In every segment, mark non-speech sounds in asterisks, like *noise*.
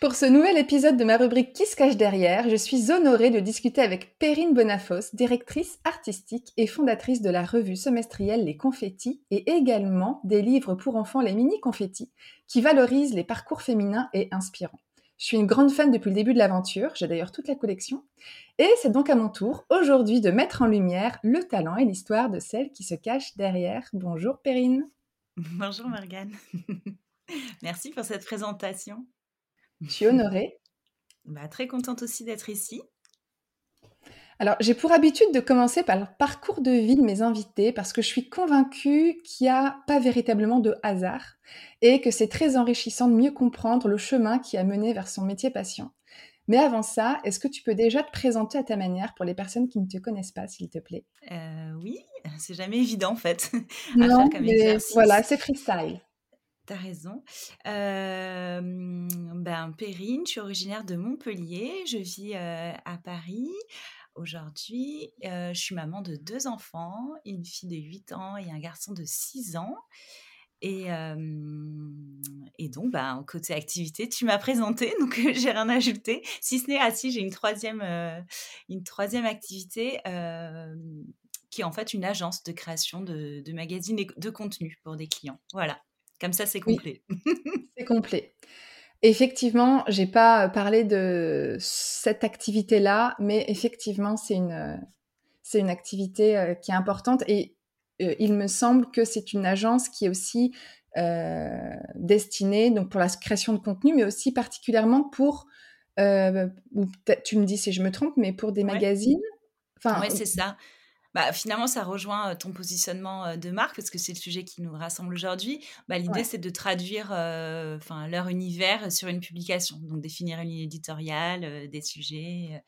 Pour ce nouvel épisode de ma rubrique Qui se cache derrière, je suis honorée de discuter avec Perrine Bonafos, directrice artistique et fondatrice de la revue semestrielle Les Confettis et également des livres pour enfants Les Mini Confettis, qui valorisent les parcours féminins et inspirants. Je suis une grande fan depuis le début de l'aventure, j'ai d'ailleurs toute la collection, et c'est donc à mon tour aujourd'hui de mettre en lumière le talent et l'histoire de celle qui se cache derrière. Bonjour Perrine. Bonjour Morgane. *laughs* Merci pour cette présentation. Je suis honorée. *laughs* Bah, très contente aussi d'être ici. Alors, j'ai pour habitude de commencer par le parcours de vie de mes invités parce que je suis convaincue qu'il n'y a pas véritablement de hasard et que c'est très enrichissant de mieux comprendre le chemin qui a mené vers son métier patient. Mais avant ça, est-ce que tu peux déjà te présenter à ta manière pour les personnes qui ne te connaissent pas, s'il te plaît? Euh, Oui, c'est jamais évident en fait. *laughs* non, mais voilà, c'est freestyle. Raison. Euh, ben, Perrine, je suis originaire de Montpellier. Je vis euh, à Paris. Aujourd'hui, euh, je suis maman de deux enfants, une fille de 8 ans et un garçon de 6 ans. Et, donc, ben, côté activité, tu m'as présenté, *laughs* donc j'ai rien ajouté. Si ce n'est, ah si, j'ai une troisième, une troisième activité qui est en fait une agence de création de, de magazines et de contenu pour des clients. Voilà. Comme ça, c'est complet. *laughs* c'est complet. Effectivement, j'ai pas parlé de cette activité-là, mais effectivement, c'est une, c'est une activité euh, qui est importante et euh, il me semble que c'est une agence qui est aussi euh, destinée donc pour la création de contenu, mais aussi particulièrement pour, ou tu me dis si je me trompe, mais pour des magazines. Enfin, ouais, c'est ça. Bah, finalement, ça rejoint ton positionnement de marque parce que c'est le sujet qui nous rassemble aujourd'hui. Bah, L'idée, c'est de traduire enfin leur univers sur une publication, donc définir une ligne éditoriale, des sujets,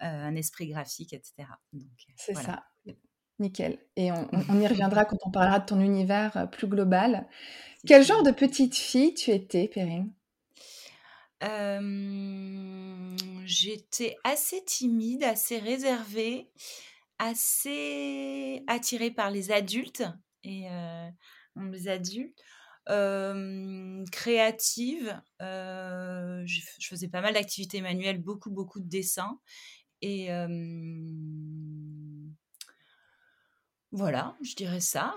un esprit graphique, etc. C'est ça. Nickel. Et on, y *laughs* reviendra quand on parlera de ton univers plus global. Quel genre de petite fille tu étais, Perrine? J'étais assez timide, assez réservée assez attirée par les adultes et les adultes. créative, je, faisais pas mal d'activités manuelles, beaucoup, beaucoup de dessins. Et voilà, je dirais ça.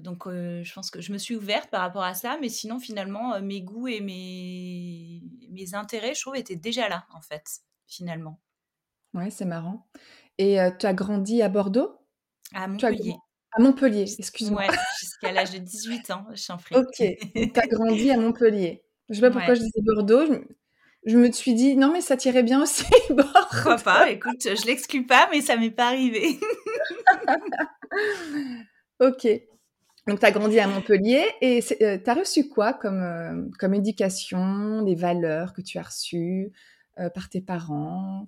donc, je pense que je me suis ouverte par rapport à ça, mais sinon, finalement, mes goûts et mes, mes intérêts, je trouve, étaient déjà là, en fait, finalement. Ouais, c'est marrant. Et tu as grandi à Bordeaux? À Montpellier. À Montpellier, excuse-moi. Ouais, *laughs* jusqu'à l'âge de 18 ans, je suis en Ok, tu as grandi à Montpellier. Je sais pas pourquoi je disais Bordeaux. Je, me suis dit, non, mais ça tirait bien aussi, Bordeaux. *laughs* Pourquoi pas? Écoute, je l'exclus pas, mais ça m'est pas arrivé. *laughs* ok. Donc, tu as grandi à Montpellier et tu as reçu quoi comme, comme éducation, des valeurs que tu as reçues par tes parents?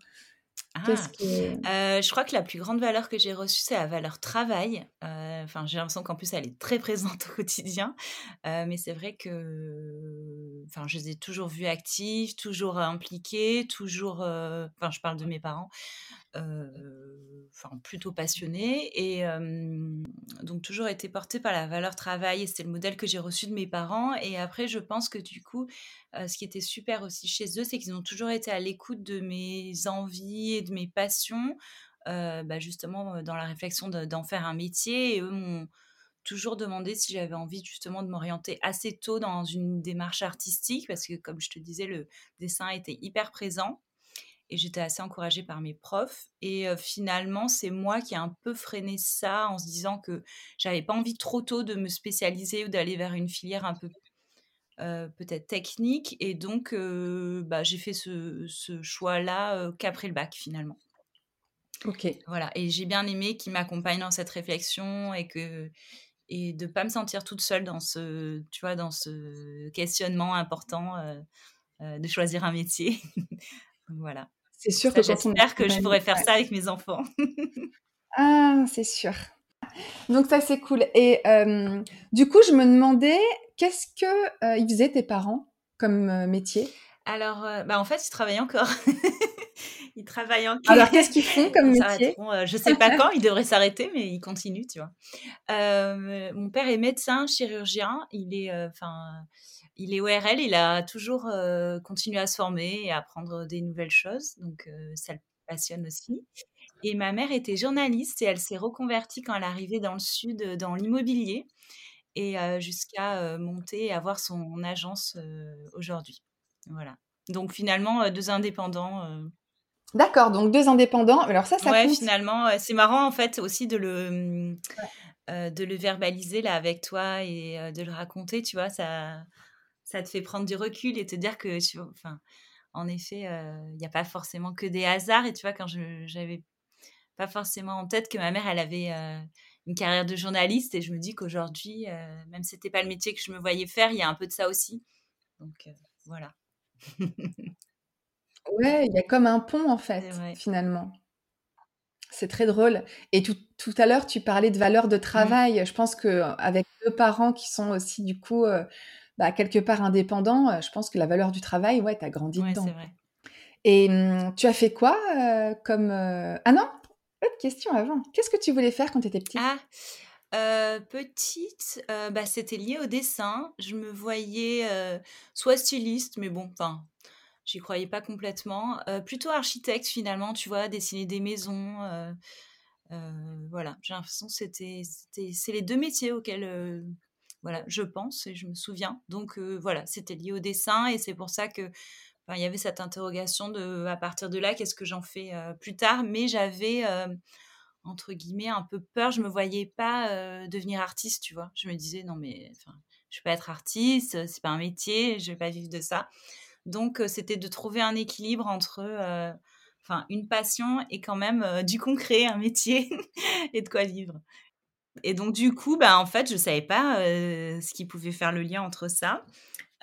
Ah, euh, je crois que la plus grande valeur que j'ai reçue, c'est la valeur travail. Euh, enfin, j'ai l'impression qu'en plus, elle est très présente au quotidien. Euh, mais c'est vrai que, enfin, je les ai toujours vus actifs, toujours impliqués, toujours. Enfin, je parle de mes parents, enfin, plutôt passionnés et donc toujours été portés par la valeur travail. Et c'était le modèle que j'ai reçu de mes parents. Et après, je pense que du coup, ce qui était super aussi chez eux, c'est qu'ils ont toujours été à l'écoute de mes envies et de mes passions, bah justement dans la réflexion d'en faire un métier. Et eux m'ont toujours demandé si j'avais envie justement de m'orienter assez tôt dans une démarche artistique, parce que comme je te disais, le dessin était hyper présent. Et j'étais assez encouragée par mes profs. Et finalement, c'est moi qui ai un peu freiné ça en se disant que j'avais pas envie trop tôt de me spécialiser ou d'aller vers une filière un peu peut-être technique. Et donc, bah, j'ai fait ce, choix-là qu'après le bac, finalement. Ok. Voilà. Et j'ai bien aimé qu'il m'accompagne dans cette réflexion et que et de pas me sentir toute seule dans ce, tu vois, dans ce questionnement important. de choisir un métier. *laughs* voilà. C'est sûr que j'espère que je pourrais faire ça avec mes enfants. *laughs* ah, c'est sûr. Donc ça c'est cool. Et du coup, je me demandais qu'est-ce que ils faisaient tes parents comme métier? Alors, bah en fait, ils travaillent encore. *laughs* ils travaillent encore. Alors *laughs* qu'est-ce qu'ils font comme métier? Je sais pas quand. Ils devraient s'arrêter, mais ils continuent, tu vois. mon père est médecin, chirurgien. Il est, enfin. Il est ORL, il a toujours continué à se former et à apprendre des nouvelles choses, donc ça le passionne aussi. Et ma mère était journaliste et elle s'est reconvertie quand elle arrivée dans le sud, dans l'immobilier, et jusqu'à monter et avoir son agence aujourd'hui. Voilà. Donc finalement, deux indépendants. D'accord, donc deux indépendants. Alors ça, ça ouais, finalement, c'est marrant en fait aussi de le, de le verbaliser là avec toi et de le raconter, tu vois, ça, ça te fait prendre du recul et te dire que, enfin, en effet, il n'y a pas forcément que des hasards. Et tu vois, quand j'avais pas forcément en tête que ma mère, elle avait une carrière de journaliste. Et je me dis qu'aujourd'hui, même si c'était pas le métier que je me voyais faire, il y a un peu de ça aussi. Donc voilà. ouais, il y a comme un pont en fait, finalement. C'est très drôle. Et tout, tout à l'heure, tu parlais de valeur de mmh. travail. Je pense que avec deux parents qui sont aussi du coup bah, quelque part indépendants, je pense que la valeur du travail, ouais, tu as grandi ouais, dedans. Vrai. Et mmh, tu as fait quoi comme ah non autre question avant. Qu'est-ce que tu voulais faire quand tu étais petite? Ah, euh, petite, euh, bah, c'était lié au dessin. Je me voyais euh, soit styliste, mais bon, enfin, j'y croyais pas complètement. plutôt architecte finalement, tu vois, dessiner des maisons. voilà, j'ai l'impression que c'était, c'est les deux métiers auxquels, voilà, je pense et je me souviens. Donc voilà, c'était lié au dessin et c'est pour ça que il y avait cette interrogation de, à partir de là, qu'est-ce que j'en fais plus tard Mais j'avais, entre guillemets, un peu peur. Je me voyais pas devenir artiste, tu vois. Je me disais, non, mais je peux pas être artiste, c'est pas un métier, je vais pas vivre de ça. Donc, c'était de trouver un équilibre entre enfin, une passion et quand même du concret, un métier *laughs* et de quoi vivre. Et donc, du coup, bah, en fait, je savais pas ce qui pouvait faire le lien entre ça.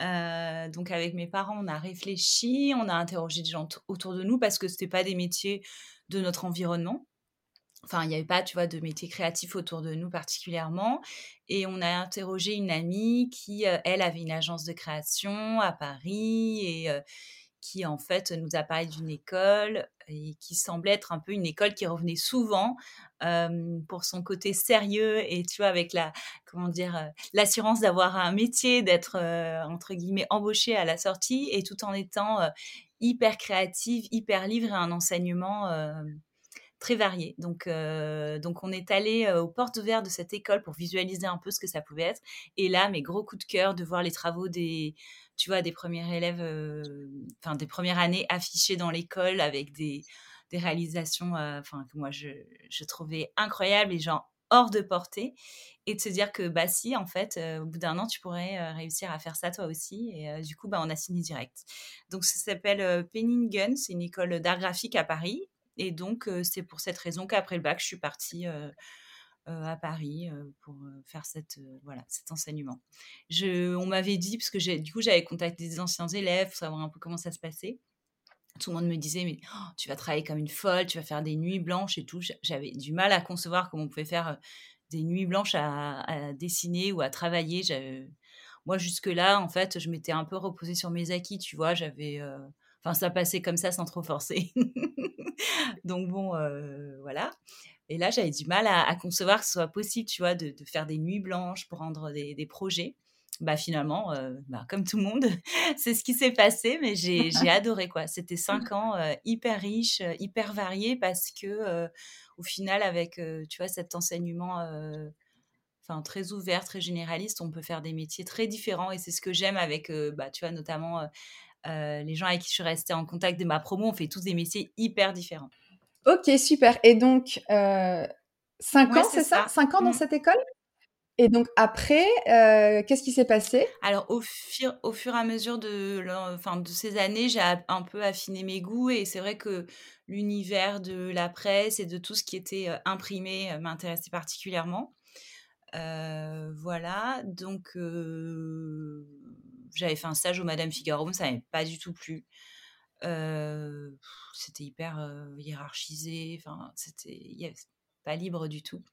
Euh, donc avec mes parents, on a réfléchi, on a interrogé des gens autour de nous parce que c'était pas des métiers de notre environnement. Enfin, il n'y avait pas, tu vois, de métiers créatifs autour de nous particulièrement. Et on a interrogé une amie qui, euh, elle, avait une agence de création à Paris et euh, qui en fait nous a parlé d'une école et qui semblait être un peu une école qui revenait souvent pour son côté sérieux et tu vois avec la comment dire l'assurance d'avoir un métier d'être entre guillemets embauché à la sortie et tout en étant hyper créative hyper libre et un enseignement très varié. Donc, donc on est allé aux portes ouvertes de cette école pour visualiser un peu ce que ça pouvait être. Et là, mes gros coups de cœur de voir les travaux des, tu vois, des premiers élèves, enfin des premières années affichées dans l'école avec des, des réalisations, que moi je, je, trouvais incroyables et genre hors de portée, et de se dire que bah si en fait au bout d'un an tu pourrais réussir à faire ça toi aussi, et du coup bah on a signé direct. Donc ça s'appelle Penningen, c'est une école d'art graphique à Paris, et donc c'est pour cette raison qu'après le bac je suis partie à Paris pour faire cette, voilà, cet enseignement. On m'avait dit, parce que du coup j'avais contacté des anciens élèves pour savoir un peu comment ça se passait. Tout le monde me disait, mais oh, tu vas travailler comme une folle, tu vas faire des nuits blanches et tout. J'avais du mal à concevoir comment on pouvait faire des nuits blanches à, dessiner ou à travailler. Moi, jusque-là, en fait, je m'étais un peu reposée sur mes acquis, tu vois. J'avais. Enfin, ça passait comme ça sans trop forcer. *laughs* Donc, bon, voilà. Et là, j'avais du mal à, concevoir que ce soit possible, tu vois, de, faire des nuits blanches pour rendre des, projets. Bah finalement, euh, bah, comme tout le monde, *laughs* c'est ce qui s'est passé, mais j'ai *laughs* adoré quoi. C'était cinq ans euh, hyper riches, euh, hyper variés, parce que au final, avec tu vois cet enseignement, enfin très ouvert, très généraliste, on peut faire des métiers très différents, et c'est ce que j'aime avec, bah, tu vois, notamment les gens avec qui je suis restée en contact de ma promo, on fait tous des métiers hyper différents. Ok, super. Et donc, euh, 5 ans, c'est ça, 5 ans dans mmh. cette école? Et donc après, euh, qu'est-ce qui s'est passé? Alors au fur, au fur et à mesure de, enfin, de ces années, j'ai un peu affiné mes goûts et c'est vrai que l'univers de la presse et de tout ce qui était euh, imprimé euh, m'intéressait particulièrement. voilà, donc j'avais fait un stage au Madame Figaro, ça m'avait pas du tout plu. c'était hyper hiérarchisé, enfin, c'était pas libre du tout.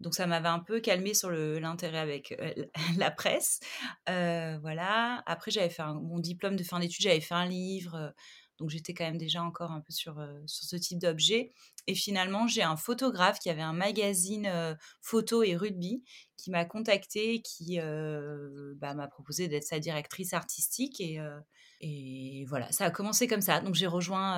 Donc ça m'avait un peu calmé sur l'intérêt avec *laughs* la presse. voilà. Après, j'avais fait mon diplôme de fin d'études, j'avais fait un livre. Donc j'étais quand même déjà encore un peu sur, sur ce type d'objet. Et finalement, j'ai un photographe qui avait un magazine photo et rugby qui m'a contacté, qui bah, m'a proposé d'être sa directrice artistique. Et, et voilà, ça a commencé comme ça. Donc j'ai rejoint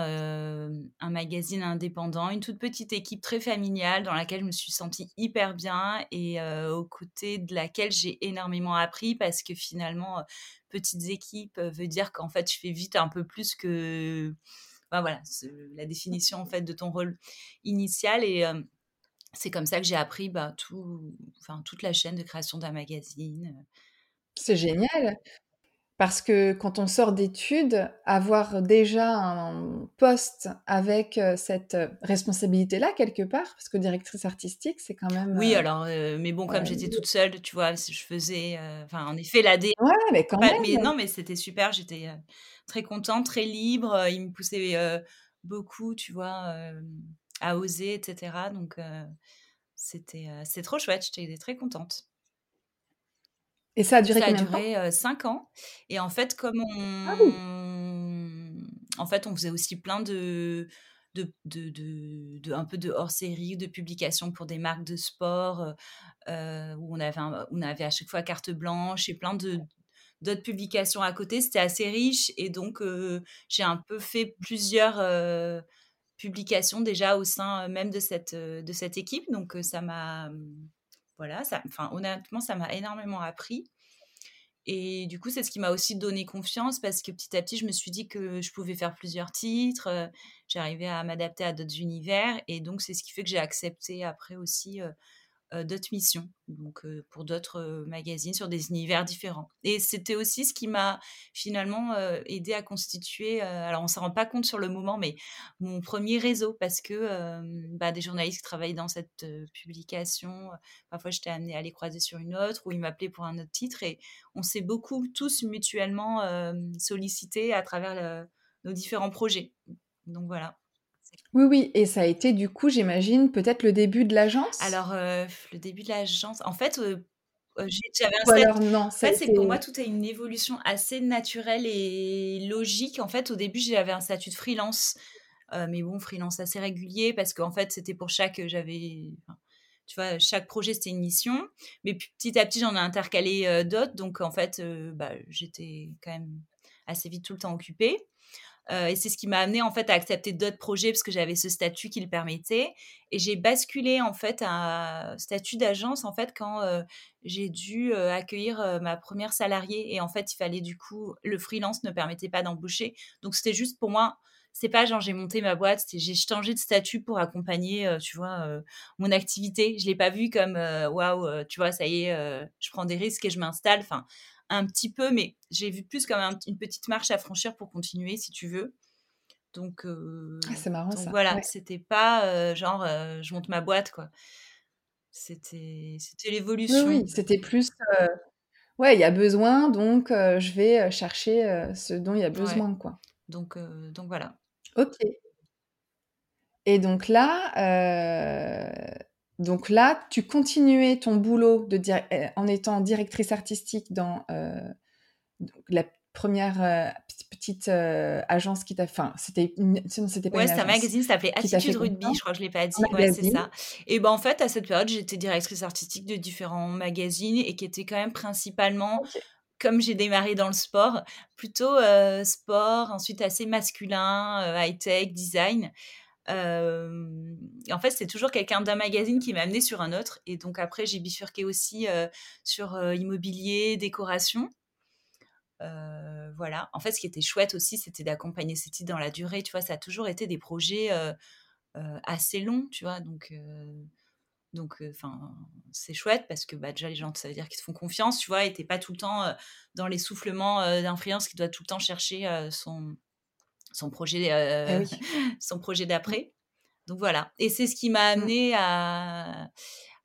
un magazine indépendant, une toute petite équipe très familiale dans laquelle je me suis sentie hyper bien et aux côtés de laquelle j'ai énormément appris parce que finalement, petites équipes veut dire qu'en fait, je fais vite un peu plus que voilà, la définition en fait de ton rôle initial et c'est comme ça que j'ai appris bah, tout, enfin, toute la chaîne de création d'un magazine. C'est génial parce que quand on sort d'études, avoir déjà un poste avec cette responsabilité-là quelque part, parce que directrice artistique, c'est quand même. Oui, alors, mais bon, comme j'étais toute seule, tu vois, je faisais, enfin, en effet, la D. Ouais, mais quand même. Mais non, mais c'était super. J'étais très contente, très libre. Il me poussait beaucoup, tu vois, à oser, etc. Donc, c'était c'est trop chouette. J'étais très contente. Et ça a duré ça combien duré 5 ans. Et en fait, comme ah on... En fait, on faisait aussi plein de... De, de, de, un peu de hors-série, de publications pour des marques de sport, où on avait, on avait à chaque fois carte blanche et plein de, d'autres publications à côté. C'était assez riche et donc j'ai un peu fait plusieurs publications déjà au sein même de cette, de cette équipe. Donc ça m'a, voilà, enfin honnêtement, ça m'a énormément appris. Et du coup, c'est ce qui m'a aussi donné confiance parce que petit à petit, je me suis dit que je pouvais faire plusieurs titres, j'arrivais à m'adapter à d'autres univers et donc c'est ce qui fait que j'ai accepté après aussi euh, d'autres missions, donc euh, pour d'autres euh, magazines sur des univers différents. Et c'était aussi ce qui m'a finalement aidé à constituer, alors on ne s'en rend pas compte sur le moment, mais mon premier réseau, parce que bah, des journalistes qui travaillaient dans cette publication, parfois j'étais amenée à les croiser sur une autre, ou ils m'appelaient pour un autre titre, et on s'est beaucoup tous mutuellement sollicités à travers nos différents projets. Donc voilà. Oui, oui, et ça a été du coup, j'imagine, peut-être le début de l'agence? Alors, le début de l'agence, en fait, j'avais un alors non, en fait, c'est pour moi, tout est une évolution assez naturelle et logique. En fait, au début, j'avais un statut de freelance, mais bon, freelance assez régulier parce qu'en fait, c'était pour chaque, j'avais tu vois, chaque projet, c'était une mission. Mais petit à petit, j'en ai intercalé, d'autres donc en fait, bah, j'étais quand même assez vite tout le temps occupée. Euh, et c'est ce qui m'a amené en fait à accepter d'autres projets parce que j'avais ce statut qui le permettait. Et j'ai basculé en fait à un statut d'agence en fait quand euh, j'ai dû euh, accueillir ma première salariée. Et en fait, il fallait du coup, le freelance ne permettait pas d'embaucher. Donc c'était juste pour moi c'est pas genre j'ai monté ma boîte, j'ai changé de statut pour accompagner, tu vois, mon activité. Je l'ai pas vu comme waouh, tu vois, ça y est, je prends des risques et je m'installe. Enfin, un petit peu, mais j'ai vu plus comme une petite marche à franchir pour continuer, si tu veux. Donc, ah, c'est marrant ça. Voilà, c'était pas genre je monte ma boîte, quoi. C'était l'évolution. Oui, c'était plus. ouais, il y a besoin, donc je vais chercher ce dont il y a besoin, quoi. Donc, donc voilà. Ok. Et donc là, donc là, tu continuais ton boulot de euh, en étant directrice artistique dans euh, la première euh, petite agence qui t'a enfin c'était c'était pas ouais, c'est un magazine ça s'appelait Attitude Rugby je crois que je l'ai pas dit. Ouais c'est ça. Et ben en fait à cette période j'étais directrice artistique de différents magazines et qui étaient quand même principalement comme j'ai démarré dans le sport plutôt sport ensuite assez masculin high tech design en fait, c'est toujours quelqu'un d'un magazine qui m'a amené sur un autre. Et donc après, j'ai bifurqué aussi sur immobilier, décoration. voilà. En fait, ce qui était chouette aussi, c'était d'accompagner ces titres dans la durée. Tu vois, ça a toujours été des projets assez longs, tu vois. Donc, donc, c'est chouette parce que bah, déjà les gens, ça veut dire qu'ils te font confiance, tu vois, et t'es pas tout le temps dans les soufflements d'influence qui doit tout le temps chercher son son projet, eh *laughs* son projet d'après. Donc voilà. Et c'est ce qui m'a mmh. amené à,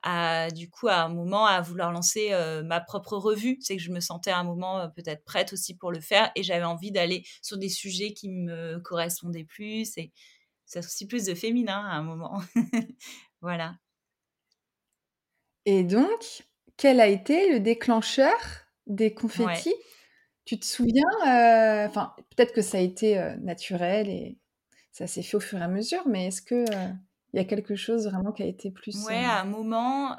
à, du coup, à un moment, à vouloir lancer ma propre revue. C'est que je me sentais à un moment peut-être prête aussi pour le faire et j'avais envie d'aller sur des sujets qui me correspondaient plus et c'est aussi plus de féminin à un moment. *laughs* voilà. Et donc, quel a été le déclencheur des confettis? Tu te souviens Enfin, peut-être que ça a été naturel et ça s'est fait au fur et à mesure, mais est-ce que il y a quelque chose vraiment qui a été plus. Ouais, à un moment,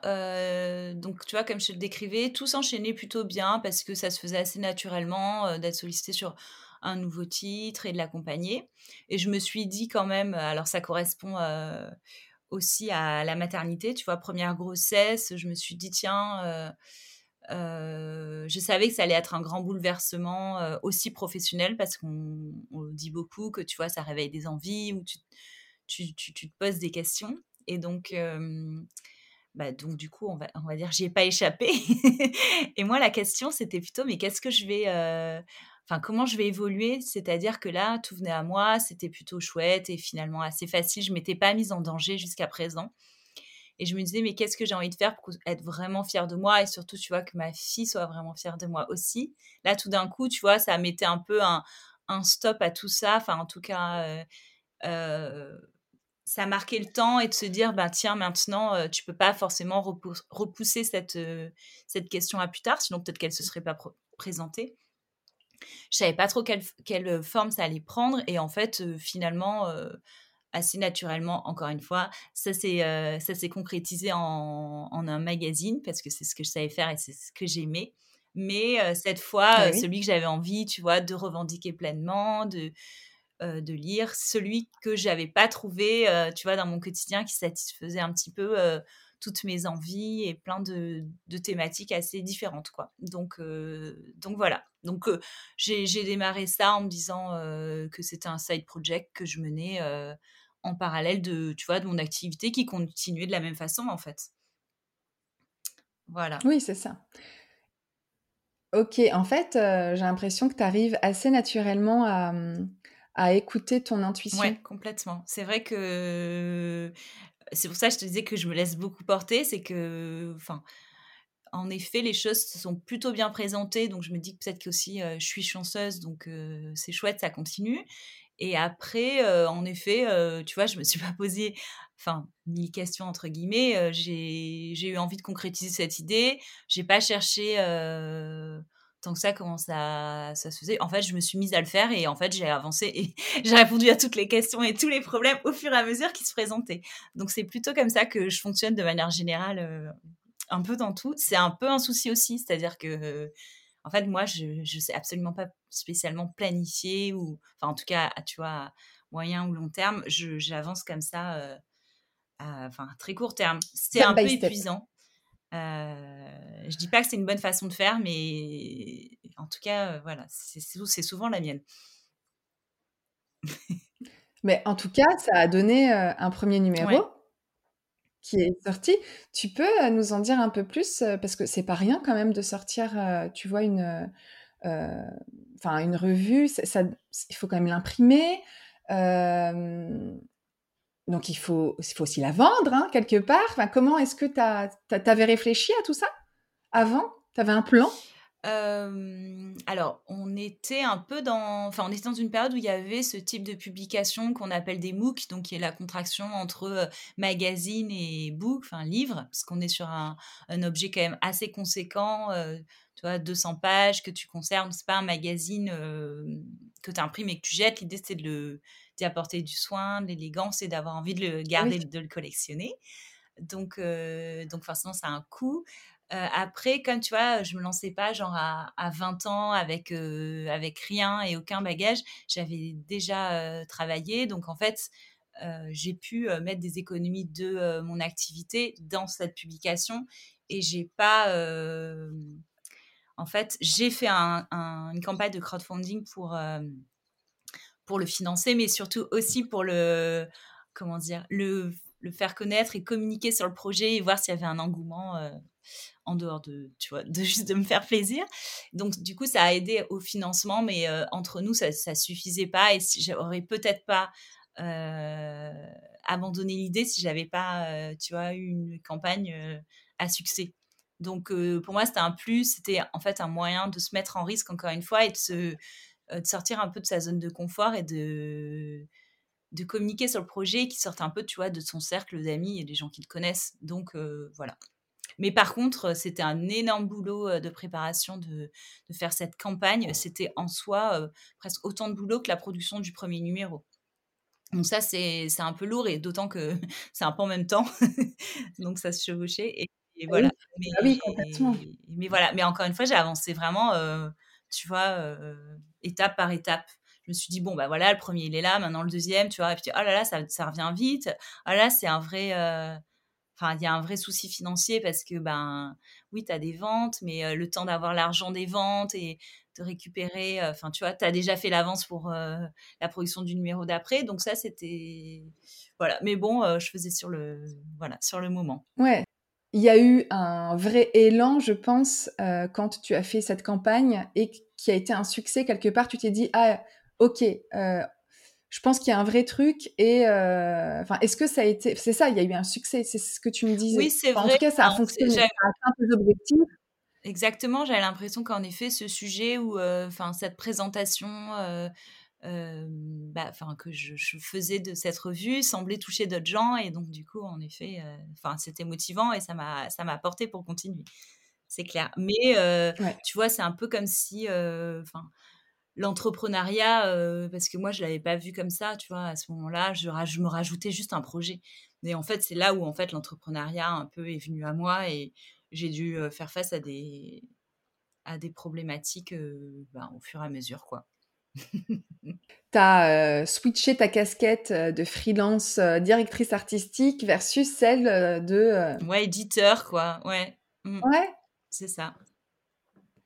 donc tu vois, comme je te le décrivais, tout s'enchaînait plutôt bien parce que ça se faisait assez naturellement d'être sollicité sur un nouveau titre et de l'accompagner. Et je me suis dit quand même, alors ça correspond aussi à la maternité, tu vois, première grossesse, je me suis dit, tiens, je savais que ça allait être un grand bouleversement aussi professionnel parce qu'on dit beaucoup que, tu vois, ça réveille des envies ou tu te poses des questions. Et donc, bah, donc du coup, on va, on va dire, j'y ai pas échappé. *laughs* et moi, la question, c'était plutôt, mais qu'est-ce que je vais, enfin, comment je vais évoluer? C'est-à-dire que là, tout venait à moi, c'était plutôt chouette et finalement assez facile. Je m'étais pas mise en danger jusqu'à présent. Et je me disais, mais qu'est-ce que j'ai envie de faire pour être vraiment fière de moi et surtout, tu vois, que ma fille soit vraiment fière de moi aussi. Là, tout d'un coup, tu vois, ça mettait un peu un, stop à tout ça. Enfin, en tout cas, euh, ça marquait le temps et de se dire, bah, tiens, maintenant, tu tu peux pas forcément repousser cette, cette question à plus tard, sinon peut-être qu'elle se serait pas présentée. Je savais pas trop quelle, quelle, forme ça allait prendre et en fait, finalement, assez naturellement, encore une fois, ça s'est s'est concrétisé en, en, un magazine parce que c'est ce que je savais faire et c'est ce que j'aimais. Mais cette fois, ah celui que j'avais envie, tu vois, de revendiquer pleinement, de, euh, de lire celui que j'avais pas trouvé, euh, tu vois, dans mon quotidien qui satisfaisait un petit peu euh, toutes mes envies et plein de, thématiques assez différentes, quoi. Donc, donc voilà. Donc j'ai démarré ça en me disant que c'était un side project que je menais en parallèle de, tu vois, de mon activité qui continuait de la même façon, en fait. Voilà. Oui, c'est ça. Ok, en fait, j'ai l'impression que tu arrives assez naturellement à, hum, à écouter ton intuition. Oui, complètement. C'est vrai que c'est pour ça que je te disais que je me laisse beaucoup porter, c'est que, enfin, en effet, les choses se sont plutôt bien présentées, donc je me dis que peut-être que aussi je suis chanceuse, donc c'est chouette, ça continue. Et après, en effet, tu vois, je me suis pas posé, enfin, mille questions entre guillemets. j'ai eu envie de concrétiser cette idée. J'ai pas cherché tant que ça, comment ça, ça se faisait. En fait, je me suis mise à le faire et en fait, j'ai avancé et *laughs* j'ai répondu à toutes les questions et tous les problèmes au fur et à mesure qui se présentaient. Donc, c'est plutôt comme ça que je fonctionne de manière générale, un peu dans tout. C'est un peu un souci aussi, c'est-à-dire que, en fait, moi, je ne sais absolument pas spécialement planifier ou, enfin, en tout cas, à, tu vois, moyen ou long terme, j'avance comme ça. Euh, à, enfin, très court terme. C'est un peu épuisant. Euh, je dis pas que c'est une bonne façon de faire, mais en tout cas, euh, voilà, c'est souvent la mienne. mais en tout cas, ça a donné euh, un premier numéro qui est sorti. Tu peux nous en dire un peu plus parce que c'est pas rien quand même de sortir, tu vois, une, enfin une revue. Ça, il faut quand même l'imprimer. Donc il faut, il faut aussi la vendre hein, quelque part. Comment est-ce que tu avais réfléchi à tout ça avant? Tu avais un plan? Alors, on était un peu dans, enfin, on était dans une période où il y avait ce type de publication qu'on appelle des MOOC, donc qui est la contraction entre magazine et book, enfin livre, parce qu'on est sur un, objet quand même assez conséquent, tu vois, 200 pages que tu conserves. C'est pas un magazine que tu imprimes et que tu jettes. L'idée c'est d'y apporter du soin, de l'élégance et d'avoir envie de le garder, de le collectionner. Donc, euh, donc forcément, ça a un coût. Euh, après, comme tu vois, je me lançais pas genre à, à 20 ans avec, euh, avec rien et aucun bagage. J'avais déjà travaillé. Donc, en fait, j'ai pu mettre des économies de mon activité dans cette publication et j'ai pas. En fait, j'ai fait une campagne de crowdfunding pour pour le financer, mais surtout aussi pour le, comment dire, le, faire connaître et communiquer sur le projet et voir s'il y avait un engouement euh, en dehors de, tu vois, *laughs* de juste de me faire plaisir. Donc, du coup, ça a aidé au financement, mais euh, entre nous, ça ne suffisait pas et j'aurais peut-être pas abandonné l'idée si j'avais pas, tu vois, eu une campagne à succès. Donc pour moi, c'était un plus, c'était en fait un moyen de se mettre en risque encore une fois et de, sortir un peu de sa zone de confort et de, de communiquer sur le projet qui sorte un peu, tu vois, de son cercle d'amis et des gens qui le connaissent. Donc voilà. Mais par contre, c'était un énorme boulot de préparation de, de faire cette campagne. C'était en soi presque autant de boulot que la production du premier numéro. Donc ça, c'est un peu lourd et d'autant que *laughs* c'est un peu en même temps. Donc ça se chevauchait. Ah voilà. Mais, ah oui, complètement. Mais, voilà. Mais encore une fois, j'ai avancé vraiment, tu vois, étape par étape. Je me suis dit, bon, bah voilà, le premier, il est là, maintenant le deuxième, tu vois. Et puis, oh là là, ça, ça revient vite. Oh là, c'est un vrai enfin il y a un vrai souci financier parce que ben oui tu as des ventes mais le temps d'avoir l'argent des ventes et de récupérer enfin tu vois tu as déjà fait l'avance pour la production du numéro d'après donc ça c'était voilà mais bon je faisais sur le voilà sur le moment ouais il y a eu un vrai élan je pense quand tu as fait cette campagne et qui a été un succès quelque part. Tu t'es dit ah ok je pense qu'il y a un vrai truc et euh, est-ce que ça a été c'est ça il y a eu un succès c'est ce que tu me disais. Oui c'est vrai en tout cas ça a fonctionné ça a atteint tes objectifs. Exactement j'avais l'impression qu'en effet ce sujet ou euh, enfin cette présentation euh, bah, enfin que je, je, faisais de cette revue semblait toucher d'autres gens et donc du coup en effet enfin c'était motivant et ça m'a ça m'a porté pour continuer c'est clair mais tu vois c'est un peu comme si l'entrepreneuriat, euh, parce que moi, je l'avais pas vu comme ça, tu vois, à ce moment-là, je, je, me rajoutais juste un projet. Mais en fait, c'est là où, en fait, l'entrepreneuriat un peu est venu à moi et j'ai dû euh, faire face à des, à des problématiques euh, ben, au fur et à mesure, quoi. *laughs* tu as switché ta casquette de freelance directrice artistique versus celle de... Ouais, éditeur, quoi, ouais. Mmh. Ouais. C'est ça.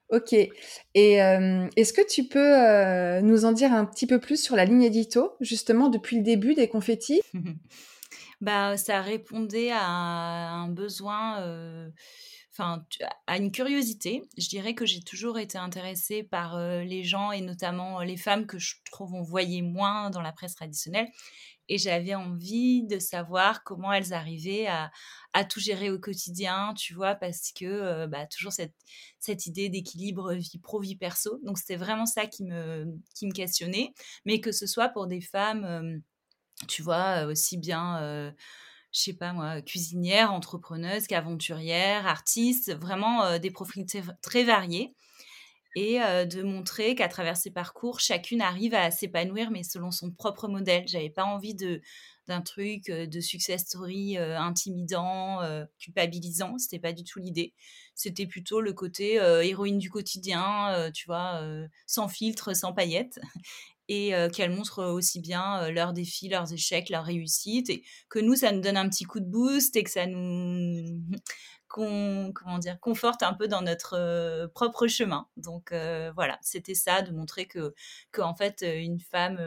Ok. Et est-ce que tu peux nous en dire un petit peu plus sur la ligne édito, justement depuis le début des confettis? *laughs* Bah, ça répondait à un besoin, enfin, à une curiosité. Je dirais que j'ai toujours été intéressée par les gens et notamment les femmes que je trouve on voyait moins dans la presse traditionnelle et j'avais envie de savoir comment elles arrivaient à, tout gérer au quotidien, tu vois, parce que bah, toujours cette, idée d'équilibre vie pro, vie perso. Donc c'était vraiment ça qui me questionnait, mais que ce soit pour des femmes, tu vois, aussi bien je sais pas moi, cuisinière, entrepreneuse, qu'aventurière, artiste, vraiment des profils très variés et de montrer qu'à travers ces parcours, chacune arrive à s'épanouir, mais selon son propre modèle. J'avais pas envie de d'un truc de success story intimidant, culpabilisant. C'était pas du tout l'idée. C'était plutôt le côté héroïne du quotidien, tu vois, sans filtre, sans paillettes. Et qu'elles montrent aussi bien leurs défis, leurs échecs, leurs réussites, et que nous, ça nous donne un petit coup de boost et que ça nous *laughs* comment dire conforte un peu dans notre propre chemin. Donc voilà, c'était ça de montrer que que fait une femme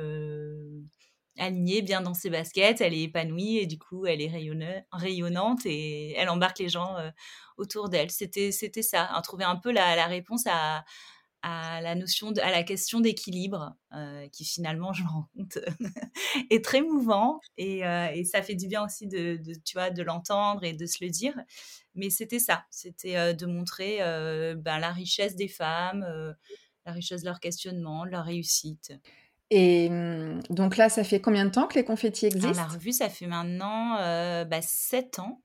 alignée, bien dans ses baskets, elle est épanouie et du coup elle est rayonnante et elle embarque les gens autour d'elle. C'était c'était ça, hein, trouver un peu la réponse à à la notion, de, à la question d'équilibre, qui finalement, *laughs* je me rends compte, est très mouvant et, et, ça fait du bien aussi de, de tu vois, de l'entendre et de se le dire. Mais c'était ça, c'était de montrer ben, la richesse des femmes, la richesse de leur questionnement, de leur réussite. Et mmh, donc là, ça fait combien de temps que les confettis existent La revue, ça fait maintenant bah, 7 ans.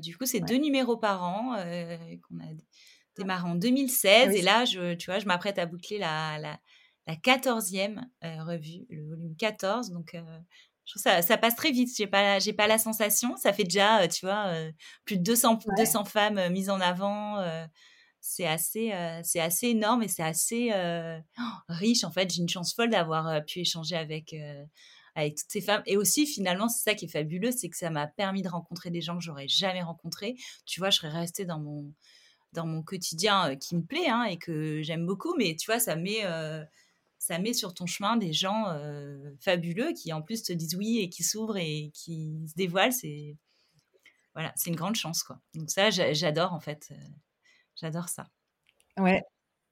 du coup, c'est deux numéros par an qu'on a démarré en 2016. Ah et là, je, tu vois, je m'apprête à boucler la, la, la 14e revue, le volume 14. Donc, je trouve ça, ça passe très vite. J'ai pas, j'ai pas la sensation. Ça fait déjà, euh, tu vois, euh, plus de 200, 200 femmes euh, mises en avant. c'est assez, c'est assez énorme et c'est assez riche. En fait, j'ai une chance folle d'avoir pu échanger avec avec toutes ces femmes. Et aussi, finalement, c'est ça qui est fabuleux, c'est que ça m'a permis de rencontrer des gens que j'aurais jamais rencontrés. Tu vois, je serais restée dans mon dans mon quotidien qui me plaît hein, et que j'aime beaucoup, mais tu vois, ça met ça met sur ton chemin des gens fabuleux qui en plus te disent oui et qui s'ouvrent et qui se dévoilent. C'est voilà, c'est une grande chance quoi. Donc ça, j'adore en fait, j'adore ça. Ouais,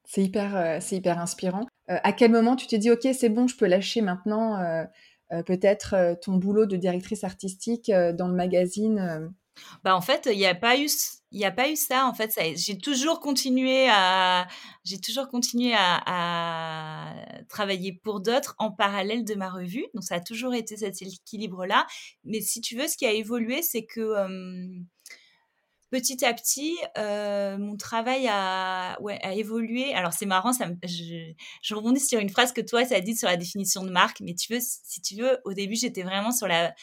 c'est hyper, c'est hyper inspirant. à quel moment tu te dis ok, c'est bon, je peux lâcher maintenant peut-être ton boulot de directrice artistique dans le magazine bah, en fait, il n'y a pas eu il y a pas eu ça en fait, j'ai toujours continué à j'ai toujours continué à, travailler pour d'autres en parallèle de ma revue. Donc ça a toujours été cet équilibre là, mais si tu veux ce qui a évolué, c'est que petit à petit, euh, mon travail a, évolué. Alors c'est marrant, je, je, rebondis sur une phrase que toi, ça a dit sur la définition de marque, mais tu veux, si tu veux, au début, j'étais vraiment sur la,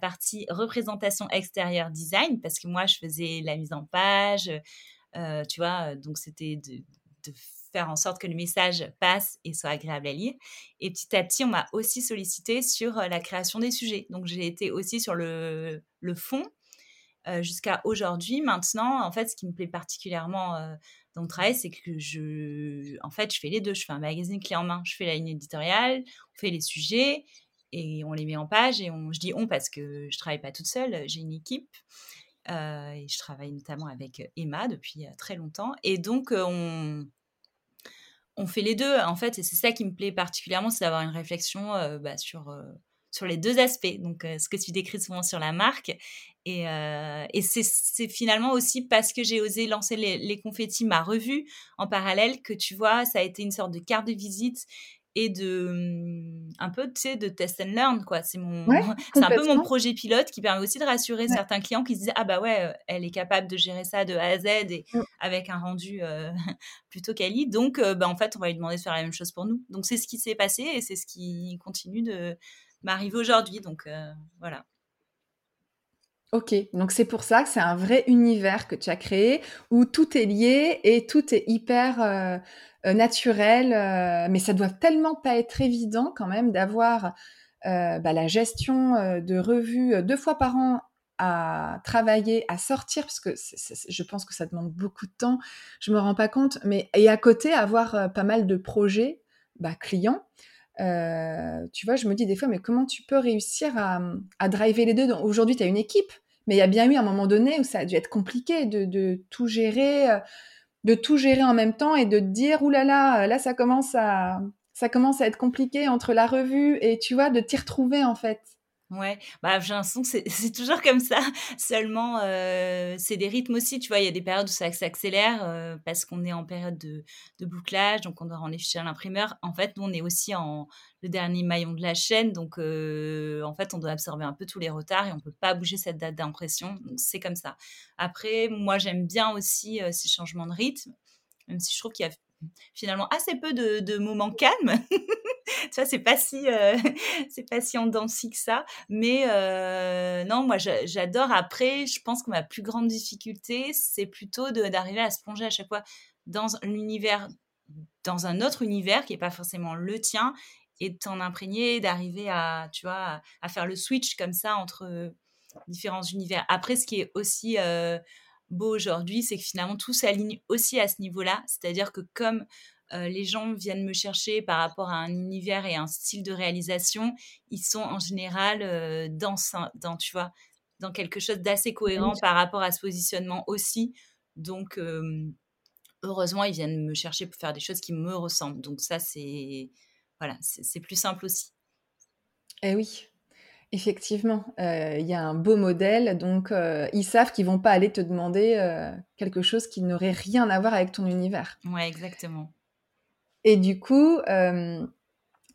partie représentation extérieure design, parce que moi, je faisais la mise en page, euh, tu vois, donc c'était de, de faire en sorte que le message passe et soit agréable à lire. Et petit à petit, on m'a aussi sollicité sur euh, la création des sujets. Donc j'ai été aussi sur le fond euh, jusqu'à aujourd'hui. Maintenant, en fait, ce qui me plaît particulièrement euh, dans mon travail, c'est que je, en fait, je fais les deux. Je fais un magazine clé en main. Je fais la ligne éditoriale, on fait les sujets et on les met en page. Et on, je dis on parce que je travaille pas toute seule. J'ai une équipe. Euh, et je travaille notamment avec Emma depuis très longtemps. Et donc, on, on fait les deux, en fait. Et c'est ça qui me plaît particulièrement, c'est d'avoir une réflexion bah, sur sur les deux aspects. Donc, ce que tu décris souvent sur la marque et, euh, et c'est finalement aussi parce que j'ai osé lancer les, les confettis, ma revue, en parallèle, que tu vois, ça a été une sorte de carte de visite et de mmh, un peu tu sais de test and learn quoi c'est mon *laughs* c'est un peu mon projet pilote qui permet aussi de rassurer certains clients qui se disent ah bah ouais euh, elle est capable de gérer ça de A à Z et mmh. avec un rendu euh, *laughs* plutôt quali donc euh, bah en fait on va lui demander de faire la même chose pour nous donc c'est ce qui s'est passé et c'est ce qui continue de m'arriver aujourd'hui donc voilà Ok, donc c'est pour ça que c'est un vrai univers que tu as créé où tout est lié et tout est hyper euh, euh, naturel, euh, mais ça doit tellement pas être évident quand même d'avoir bah, la gestion de revues deux fois par an à travailler, à sortir, parce que je pense que ça demande beaucoup de temps, je me rends pas compte, mais et à côté avoir pas mal de projets bah, clients. Tu vois, je me dis des fois, mais comment tu peux réussir à, à driver les deux Aujourd'hui, tu une équipe, mais il y a bien eu un moment donné où ça a dû être compliqué de, tout gérer, euh, de tout gérer en même temps et de te dire oulala, là là, là ça commence à ça commence à être compliqué entre la revue et tu vois de t'y retrouver en fait. Ouais, bah, j'ai l'impression que *laughs* c'est toujours comme ça. Seulement, euh, c'est des rythmes aussi. Tu vois, il y a des périodes où ça s'accélère euh, parce qu'on est en période de, bouclage, donc on doit rendre les fichiers à l'imprimeur. En fait, nous, on est aussi en le dernier maillon de la chaîne, donc euh, en fait, on doit absorber un peu tous les retards et on peut pas bouger cette date d'impression. C'est comme ça. Après, moi, j'aime bien aussi ces changements de rythme, même si je trouve qu'il y a finalement assez peu de, moments calmes. *laughs* tu vois, c'est pas si euh, *laughs* c'est pas si en que ça. Mais euh, non, moi j'adore. Après, je pense que ma plus grande difficulté, c'est plutôt d'arriver à se plonger à chaque fois dans l'univers, dans un autre univers qui est pas forcément le tien, et de t'en imprégner, d'arriver à, tu vois, à, faire le switch comme ça entre différents univers. Après, ce qui est aussi euh, beau aujourd'hui, c'est que finalement tout s'aligne aussi à ce niveau-là. C'est-à-dire que comme euh, les gens viennent me chercher par rapport à un univers et un style de réalisation, ils sont en général euh, dans, dans, tu vois, dans quelque chose d'assez cohérent par rapport à ce positionnement aussi. Donc, heureusement, ils viennent me chercher pour faire des choses qui me ressemblent. Donc ça, c'est voilà, c'est plus simple aussi. Eh oui, Effectivement, euh, il y a un beau modèle, donc euh, ils savent qu'ils vont pas aller te demander euh, quelque chose qui n'aurait rien à voir avec ton univers. Ouais, exactement. Et du coup,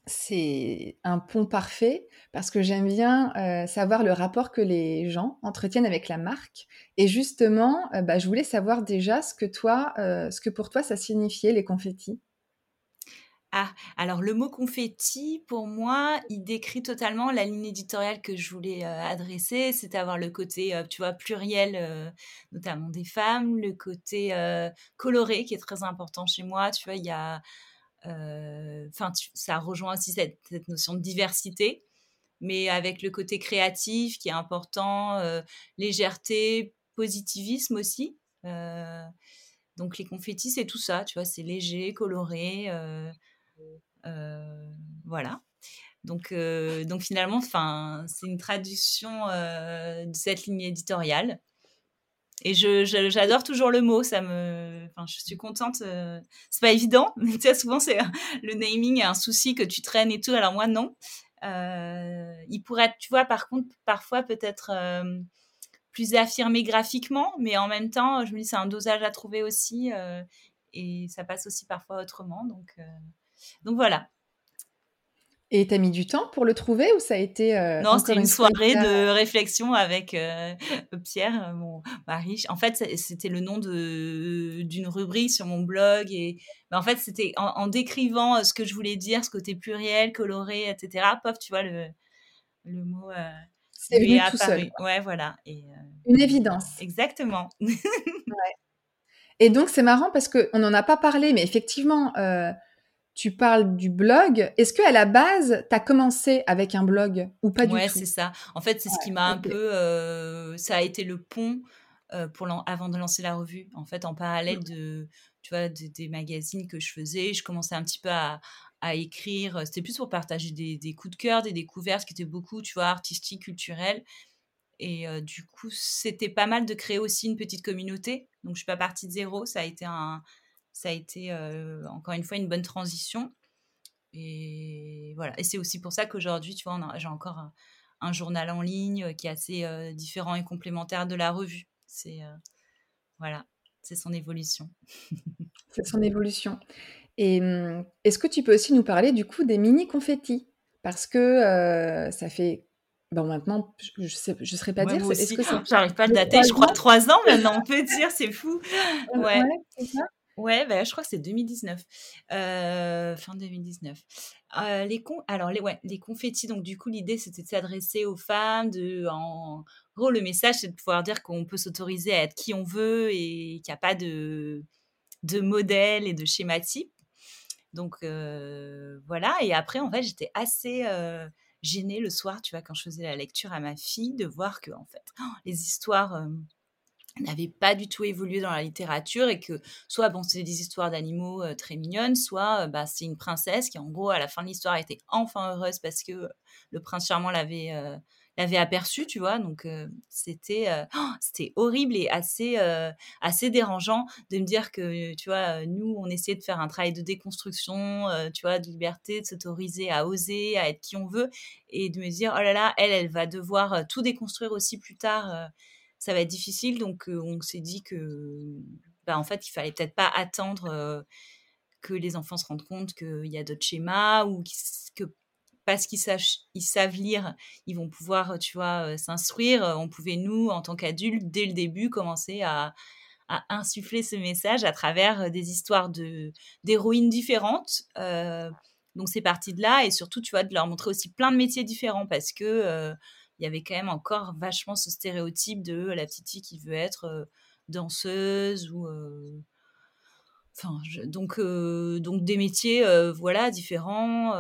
c'est un pont parfait parce que j'aime bien savoir le rapport que les gens entretiennent avec la marque. Et justement, bah, je voulais savoir déjà ce que toi, ce que pour toi ça signifiait les confettis. Ah, alors le mot confetti, pour moi, il décrit totalement la ligne éditoriale que je voulais euh, adresser, c'est avoir le côté, euh, tu vois, pluriel, euh, notamment des femmes, le côté coloré qui est très important chez moi, tu vois, il y a, enfin, ça rejoint aussi cette, notion de diversité, mais avec le côté créatif qui est important, légèreté, positivisme aussi. donc les confettis, c'est tout ça, tu vois, c'est léger, coloré. Euh, voilà. Donc, euh, donc finalement, c'est une traduction euh, de cette ligne éditoriale. Et j'adore toujours le mot, ça me, enfin, je suis contente. c'est pas évident, *laughs* mais souvent c'est le naming est un souci que tu traînes et tout. Alors moi non, il pourrait tu vois, par contre, parfois peut-être plus affirmé graphiquement, mais en même temps, je me dis c'est un dosage à trouver aussi, et ça passe aussi parfois autrement. Donc, donc voilà. Et t'as mis du temps pour le trouver ou ça a été euh, Non, c'était une, soirée de réflexion avec euh, *laughs* Pierre, euh, mon mari. En fait, c'était le nom de d'une rubrique sur mon blog et en fait, c'était en, décrivant ce que je voulais dire, ce côté pluriel, coloré, etc. Pof, tu vois le le mot. c'est venu tout seul. Ouais, voilà. Et, une évidence. Exactement. *laughs* ouais. Et donc c'est marrant parce que on n'en a pas parlé, mais effectivement tu parles du blog. Est-ce que à la base, tu as commencé avec un blog ou pas du tout? Ouais, c'est ça. En fait, c'est ce qui m'a un peu. Euh, ça a été le pont euh, pour avant de lancer la revue. En fait, en parallèle de, tu vois, des magazines que je faisais, je commençais un petit peu à, écrire. C'était plus pour partager des, coups de cœur, des découvertes qui étaient beaucoup, tu vois, artistiques, culturelles. Et euh, du coup, c'était pas mal de créer aussi une petite communauté. Donc, je suis pas partie de zéro. Ça a été un, ça a été encore une fois une bonne transition. Et voilà. Et c'est aussi pour ça qu'aujourd'hui, tu vois, j'ai encore un, journal en ligne qui est assez différent et complémentaire de la revue. C'est voilà, c'est son évolution. *laughs* c'est son évolution. Et mmh, est-ce que tu peux aussi nous parler du coup des mini confettis? Parce que ça fait Bon, maintenant, je ne je serais pas dire. Est-ce que J'arrive pas à le dater, je crois trois ans maintenant, on peut dire, c'est fou. Ouais. ouais c'est ça. Ouais, bah, je crois que c'est 2019, euh, fin 2019. Euh, les con... Alors, les, ouais, les confettis, donc du coup, l'idée, c'était de s'adresser aux femmes. De... En gros, le message, c'est de pouvoir dire qu'on peut s'autoriser à être qui on veut et qu'il n'y a pas de... de modèle et de schéma type. Donc, euh, voilà. Et après, en fait, j'étais assez gênée le soir, tu vois, quand je faisais la lecture à ma fille, de voir que, en fait, *gasps* les histoires n'avait pas du tout évolué dans la littérature et que soit bon c'est des histoires d'animaux euh, très mignonnes soit euh, bah, c'est une princesse qui en gros à la fin de l'histoire était enfin heureuse parce que le prince charmant l'avait euh, l'avait tu vois. Donc c'était *gasps* oh, c'était horrible et assez assez dérangeant de me dire que tu vois nous on essayait de faire un travail de déconstruction tu vois de liberté de s'autoriser à oser à être qui on veut et de me dire oh là là elle elle va devoir tout déconstruire aussi plus tard ça va être difficile. Donc, on s'est dit que, bah, en fait, il fallait peut-être pas attendre que les enfants se rendent compte qu'il y a d'autres schémas ou que parce qu'ils ils savent lire, ils vont pouvoir, tu vois, s'instruire. On pouvait, nous, en tant qu'adultes, dès le début, commencer à, insuffler ce message à travers des histoires de, d'héroïnes différentes. donc, c'est parti de là. Et surtout, tu vois, de leur montrer aussi plein de métiers différents parce que il y avait quand même encore vachement ce stéréotype de la petite fille qui veut être danseuse ou enfin donc donc des métiers voilà différents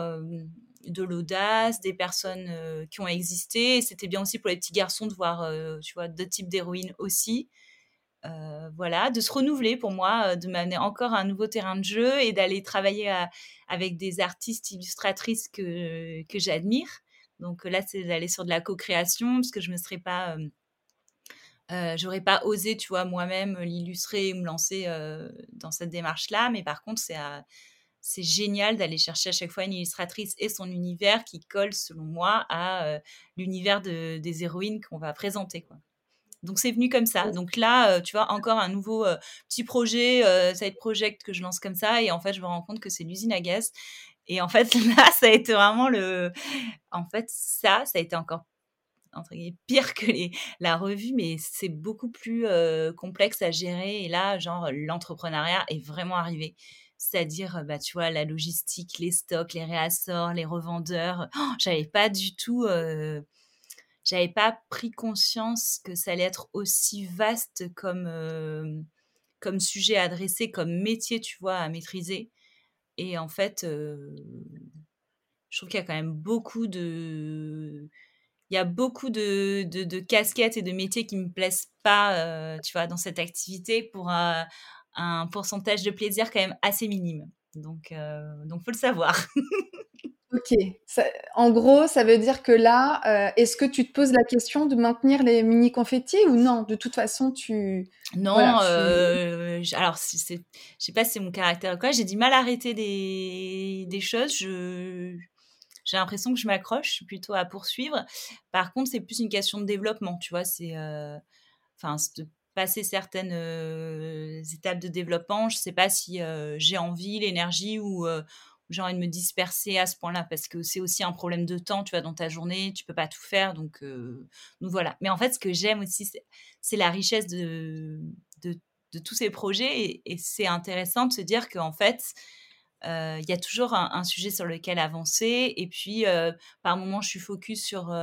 de l'audace des personnes qui ont existé c'était bien aussi pour les petits garçons de voir tu vois d'autres types d'héroïnes aussi voilà, de se renouveler pour moi, de m'amener encore à un nouveau terrain de jeu et d'aller travailler avec des artistes illustratrices que, que j'admire. Donc là, c'est d'aller sur de la co-création parce que je me serais pas, euh, j'aurais pas osé, tu vois, moi-même l'illustrer ou me lancer dans cette démarche-là. Mais par contre, c'est c'est génial d'aller chercher à chaque fois une illustratrice et son univers qui colle, selon moi, à l'univers de, des héroïnes qu'on va présenter, quoi. Donc c'est venu comme ça. Donc là, tu vois, encore un nouveau petit projet, side project que je lance comme ça. Et en fait, je me rends compte que c'est l'usine à gaz et en fait, *laughs* là, ça a été vraiment le. En fait, ça, ça a été encore entre pire que la revue, mais c'est beaucoup plus complexe à gérer. Et là, genre, l'entrepreneuriat est vraiment arrivé. C'est-à-dire, bah, tu vois, la logistique, les stocks, les réassorts, les revendeurs. *gasps* Oh, j'avais pas du tout. j'avais pas pris conscience que ça allait être aussi vaste comme, comme sujet à adresser, comme métier, tu vois, à maîtriser. Et en fait, je trouve qu'il y a quand même beaucoup de. De, casquettes et de métiers qui ne me plaisent pas, tu vois, dans cette activité pour un, pourcentage de plaisir quand même assez minime. Donc, donc faut le savoir. *laughs* Ok. en gros, ça veut dire que là, euh, est-ce que tu te poses la question de maintenir les mini confettis ou non? De toute façon, tu. Non. Euh, alors, je sais pas si c'est mon caractère ou quoi. J'ai du mal à arrêter des, des choses. Je j'ai l'impression que je m'accroche plutôt à poursuivre. Par contre, c'est plus une question de développement, tu vois. C'est, enfin, de certaines étapes de développement. Je sais pas si j'ai envie, l'énergie ou j'ai envie de me disperser à ce point-là parce que c'est aussi un problème de temps, tu vois, dans ta journée, tu peux pas tout faire, donc, donc voilà. Mais en fait, ce que j'aime aussi, c'est la richesse de, tous ces projets et, et c'est intéressant de se dire qu'en fait, il y a toujours un, sujet sur lequel avancer. Et puis, par moment, je suis focus sur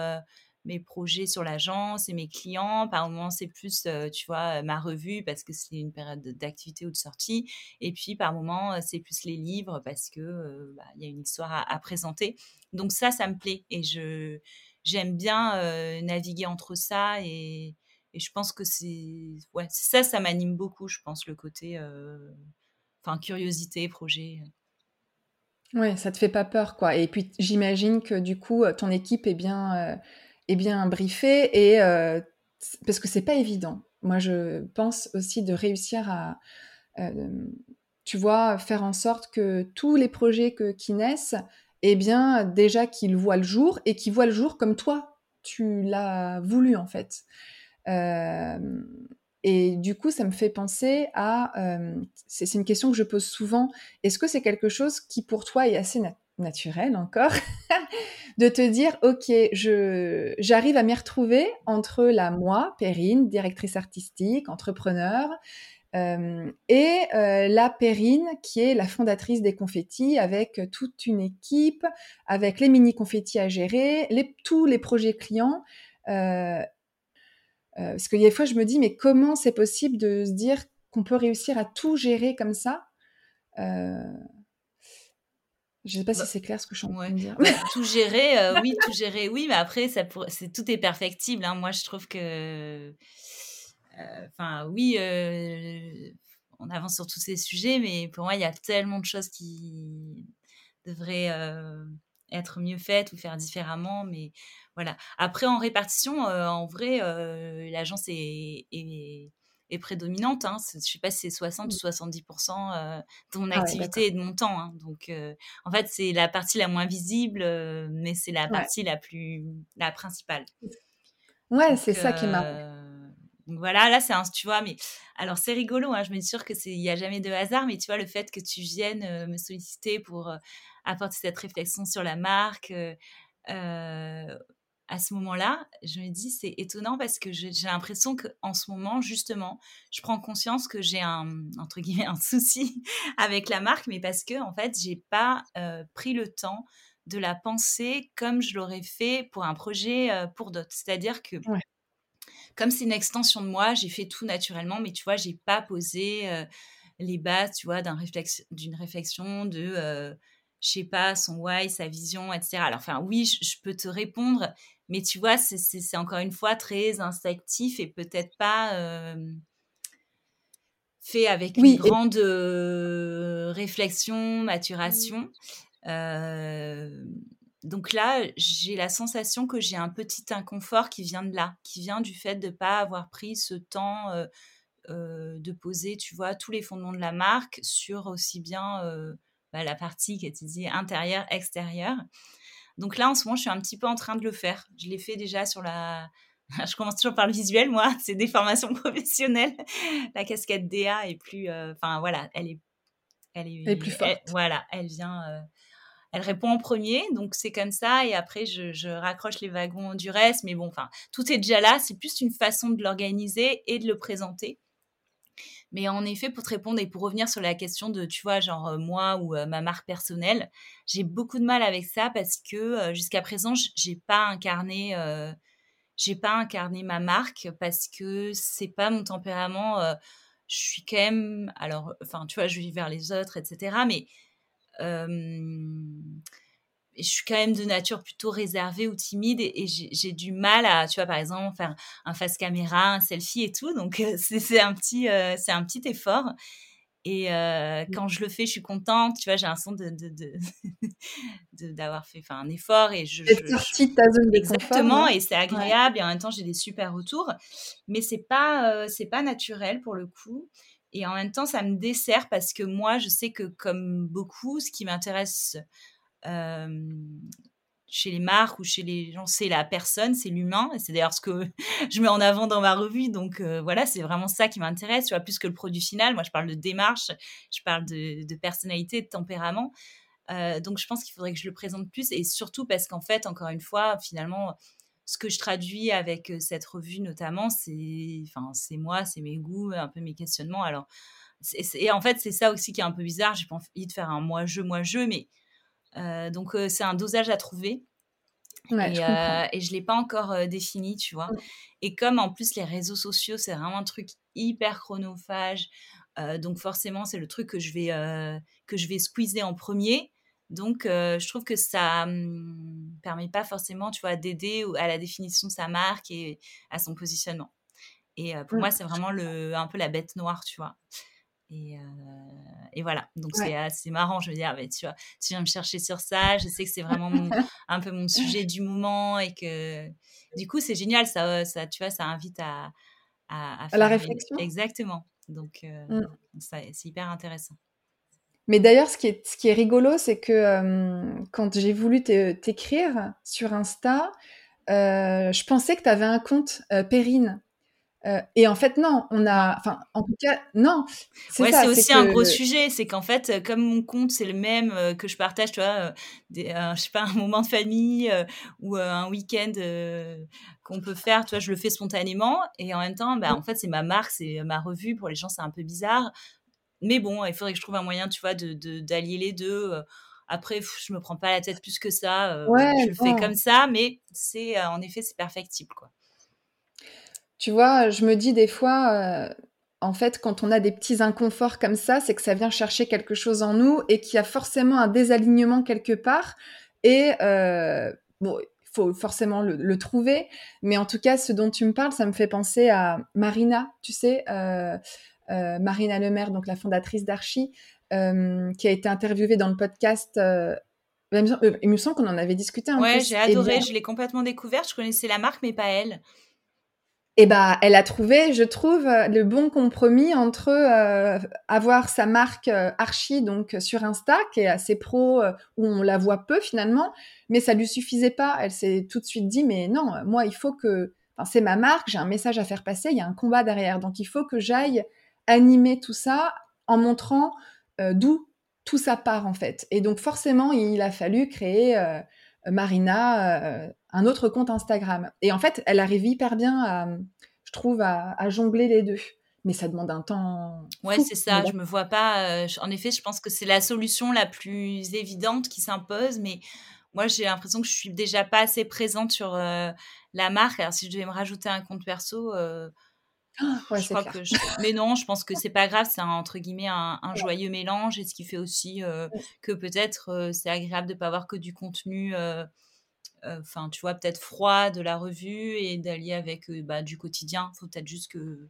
mes projets sur l'agence et mes clients. Par moment, c'est plus, tu vois, ma revue parce que c'est une période d'activité ou de sortie. Et puis, par moment, c'est plus les livres parce que bah, il y a une histoire à, présenter. Donc ça, ça me plaît et je j'aime bien naviguer entre ça et, et je pense que c'est ouais ça, ça m'anime beaucoup. Je pense le côté, enfin curiosité, projet. Ouais, ça te fait pas peur, quoi. Et puis j'imagine que du coup, ton équipe est bien, euh, est bien briefée et euh, parce que c'est pas évident. Moi, je pense aussi de réussir à, euh, tu vois, faire en sorte que tous les projets que, qui naissent, eh bien, déjà qu'ils voient le jour et qu'ils voient le jour comme toi, tu l'as voulu en fait. Et du coup, ça me fait penser à, euh, c'est une question que je pose souvent, est-ce que c'est quelque chose qui pour toi est assez naturel encore, *laughs* de te dire, ok, j'arrive à m'y retrouver entre la moi, Perrine, directrice artistique, entrepreneur, euh, et euh, la Perrine, qui est la fondatrice des confettis, avec toute une équipe, avec les mini confettis à gérer, les, tous les projets clients. Euh, euh, parce que des fois, je me dis, mais comment c'est possible de se dire qu'on peut réussir à tout gérer comme ça je ne sais pas si bah, c'est clair ce que je suis en train de dire. Bah, tout gérer, euh, oui, tout gérer, oui, mais après, ça c'est tout est perfectible. Hein. Moi, je trouve que, enfin, oui, on avance sur tous ces sujets, mais pour moi, il y a tellement de choses qui devraient être mieux faites ou faire différemment. Mais voilà. Après, en répartition, euh, en vrai, euh, l'agence est, est, prédominante. Hein. Je ne sais pas si c'est 60 ou 70% euh, de mon ah activité et de mon temps. Hein. Donc, en fait, c'est la partie la moins visible, mais c'est la partie la plus la principale. Ouais, c'est ça qui est marrant. Donc voilà, là c'est un, tu vois, mais alors c'est rigolo, hein, je me suis sûre que c'est, il y a jamais de hasard, mais tu vois le fait que tu viennes me solliciter pour apporter cette réflexion sur la marque, à ce moment-là, je me dis c'est étonnant parce que j'ai l'impression qu'en ce moment, justement, je prends conscience que j'ai un entre guillemets un souci *laughs* avec la marque, mais parce que en fait, j'ai pas euh, pris le temps de la penser comme je l'aurais fait pour un projet euh, pour d'autres. C'est-à-dire que comme c'est une extension de moi, j'ai fait tout naturellement, mais tu vois, j'ai pas posé euh, les bases, tu vois, d'une réflexion, réflexion de je sais pas, son why, sa vision, etc. Alors, enfin, oui, je, peux te répondre, mais tu vois, c'est encore une fois très instinctif et peut-être pas fait avec une grande réflexion, maturation. donc là, j'ai la sensation que j'ai un petit inconfort qui vient de là, qui vient du fait de ne pas avoir pris ce temps de poser, tu vois, tous les fondements de la marque sur aussi bien bah, la partie qui est dit intérieure, extérieure. Donc là, en ce moment, je suis un petit peu en train de le faire. Je l'ai fait déjà sur la... *laughs* je commence toujours par le visuel, moi. C'est des formations *laughs* professionnelles. la casquette DA est plus... Euh, enfin, voilà, elle est... Elle est, plus forte. voilà, elle vient... Euh, elle répond en premier, donc c'est comme ça. Et après, je, je, raccroche les wagons du reste. Mais bon, enfin, tout est déjà là. C'est plus une façon de l'organiser et de le présenter. Mais en effet, pour te répondre et pour revenir sur la question de, tu vois, genre euh, moi ou euh, ma marque personnelle, j'ai beaucoup de mal avec ça parce que euh, jusqu'à présent, j'ai pas incarné, j'ai pas incarné ma marque parce que c'est pas mon tempérament. je suis quand même, alors, enfin, tu vois, je vis vers les autres, etc. Mais je suis quand même de nature plutôt réservée ou timide et, j'ai du mal à, tu vois, par exemple, faire un face caméra, un selfie et tout. Donc, euh, *laughs* c'est un, petit, euh, un petit effort. Et euh, mmh. quand je le fais, je suis contente. Tu vois, j'ai un son de, *laughs* d'avoir fait un effort et je. je, sortie de ta zone de Exactement, et c'est agréable et en même temps j'ai des super retours. Mais c'est pas c'est pas naturel pour le coup. Et en même temps, ça me dessert parce que moi, je sais que comme beaucoup, ce qui m'intéresse chez les marques ou chez les gens, c'est la personne, c'est l'humain. C'est d'ailleurs ce que *laughs* je mets en avant dans ma revue. Donc voilà, c'est vraiment ça qui m'intéresse, tu vois, plus que le produit final. Moi, je parle de démarche, je parle de, personnalité, de tempérament. donc je pense qu'il faudrait que je le présente plus et surtout parce qu'en fait, encore une fois, finalement, ce que je traduis avec cette revue notamment, c'est moi, c'est mes goûts, un peu mes questionnements. Alors, et en fait, c'est ça aussi qui est un peu bizarre. J'ai pas envie de faire un moi-je, moi-je, mais donc c'est un dosage à trouver. et, je et, je l'ai pas encore défini, tu vois. Et comme en plus les réseaux sociaux, c'est vraiment un truc hyper chronophage, donc forcément c'est le truc que je vais que je vais squeezer en premier. Donc je trouve que ça mmh, permet pas forcément, tu vois, d'aider à la définition de sa marque et à son positionnement. Et pour moi, c'est vraiment le, un peu la bête noire, tu vois. Et, et, voilà, donc c'est assez marrant. Je veux dire, mais tu vois, tu viens me chercher sur ça. Je sais que c'est vraiment *laughs* un peu mon sujet du moment et que du coup, c'est génial. Ça, ça, tu vois, ça invite à, à, faire la réflexion. Exactement. Donc, mmh. c'est hyper intéressant. Mais d'ailleurs, ce, qui est, ce qui est rigolo, c'est que quand j'ai voulu t'écrire sur Insta, je pensais que tu avais un compte Perrine. Euh, et en fait, non, on a, enfin, en tout cas, non. C'est c'est aussi un gros sujet. C'est qu'en fait, euh, comme mon compte, c'est le même euh, que je partage, tu vois, des, je sais pas, *laughs* un moment de famille ou un week-end qu'on peut faire, tu vois, je le fais spontanément. Et en même temps, bah, en fait, c'est ma marque, c'est ma revue. Pour les gens, c'est un peu bizarre. Mais bon, il faudrait que je trouve un moyen, tu vois, d'allier de, les deux. Après, je me prends pas la tête plus que ça. je le fais comme ça, mais c'est, en effet, c'est perfectible, quoi. Tu vois, je me dis des fois, euh, en fait, quand on a des petits inconforts comme ça, c'est que ça vient chercher quelque chose en nous et qu'il y a forcément un désalignement quelque part. Et euh, bon, il faut forcément le, trouver. Mais en tout cas, ce dont tu me parles, ça me fait penser à Marina, tu sais, euh, Marina Lemaire, donc la fondatrice d'Archie, qui a été interviewée dans le podcast. il me semble qu'on en avait discuté un peu. Ouais, j'ai adoré, je l'ai complètement découverte. Je connaissais la marque, mais pas elle. Eh bah, elle a trouvé, je trouve, euh, le bon compromis entre euh, avoir sa marque euh, Archie donc sur Insta, qui est assez pro, où on la voit peu finalement, mais ça lui suffisait pas. Elle s'est tout de suite dit, mais non, moi, il faut que, enfin, c'est ma marque, j'ai un message à faire passer, il y a un combat derrière, donc il faut que j'aille animer tout ça en montrant d'où tout ça part en fait. Et donc forcément, il a fallu créer Marina un autre compte Instagram. Et en fait, elle arrive hyper bien, à, je trouve, à, jongler les deux. Mais ça demande un temps. Ouais, c'est ça. Je me vois pas. Euh, en effet, je pense que c'est la solution la plus évidente qui s'impose. Mais moi, j'ai l'impression que je suis déjà pas assez présente sur euh, la marque. Alors, si je devais me rajouter un compte perso. Euh, ah, je crois que Mais non, je pense que c'est pas grave, c'est entre guillemets un, joyeux mélange et ce qui fait aussi que peut-être c'est agréable de pas avoir que du contenu enfin, tu vois, peut-être froid de la revue et d'allier avec euh, bah, du quotidien. Il faut peut-être juste que,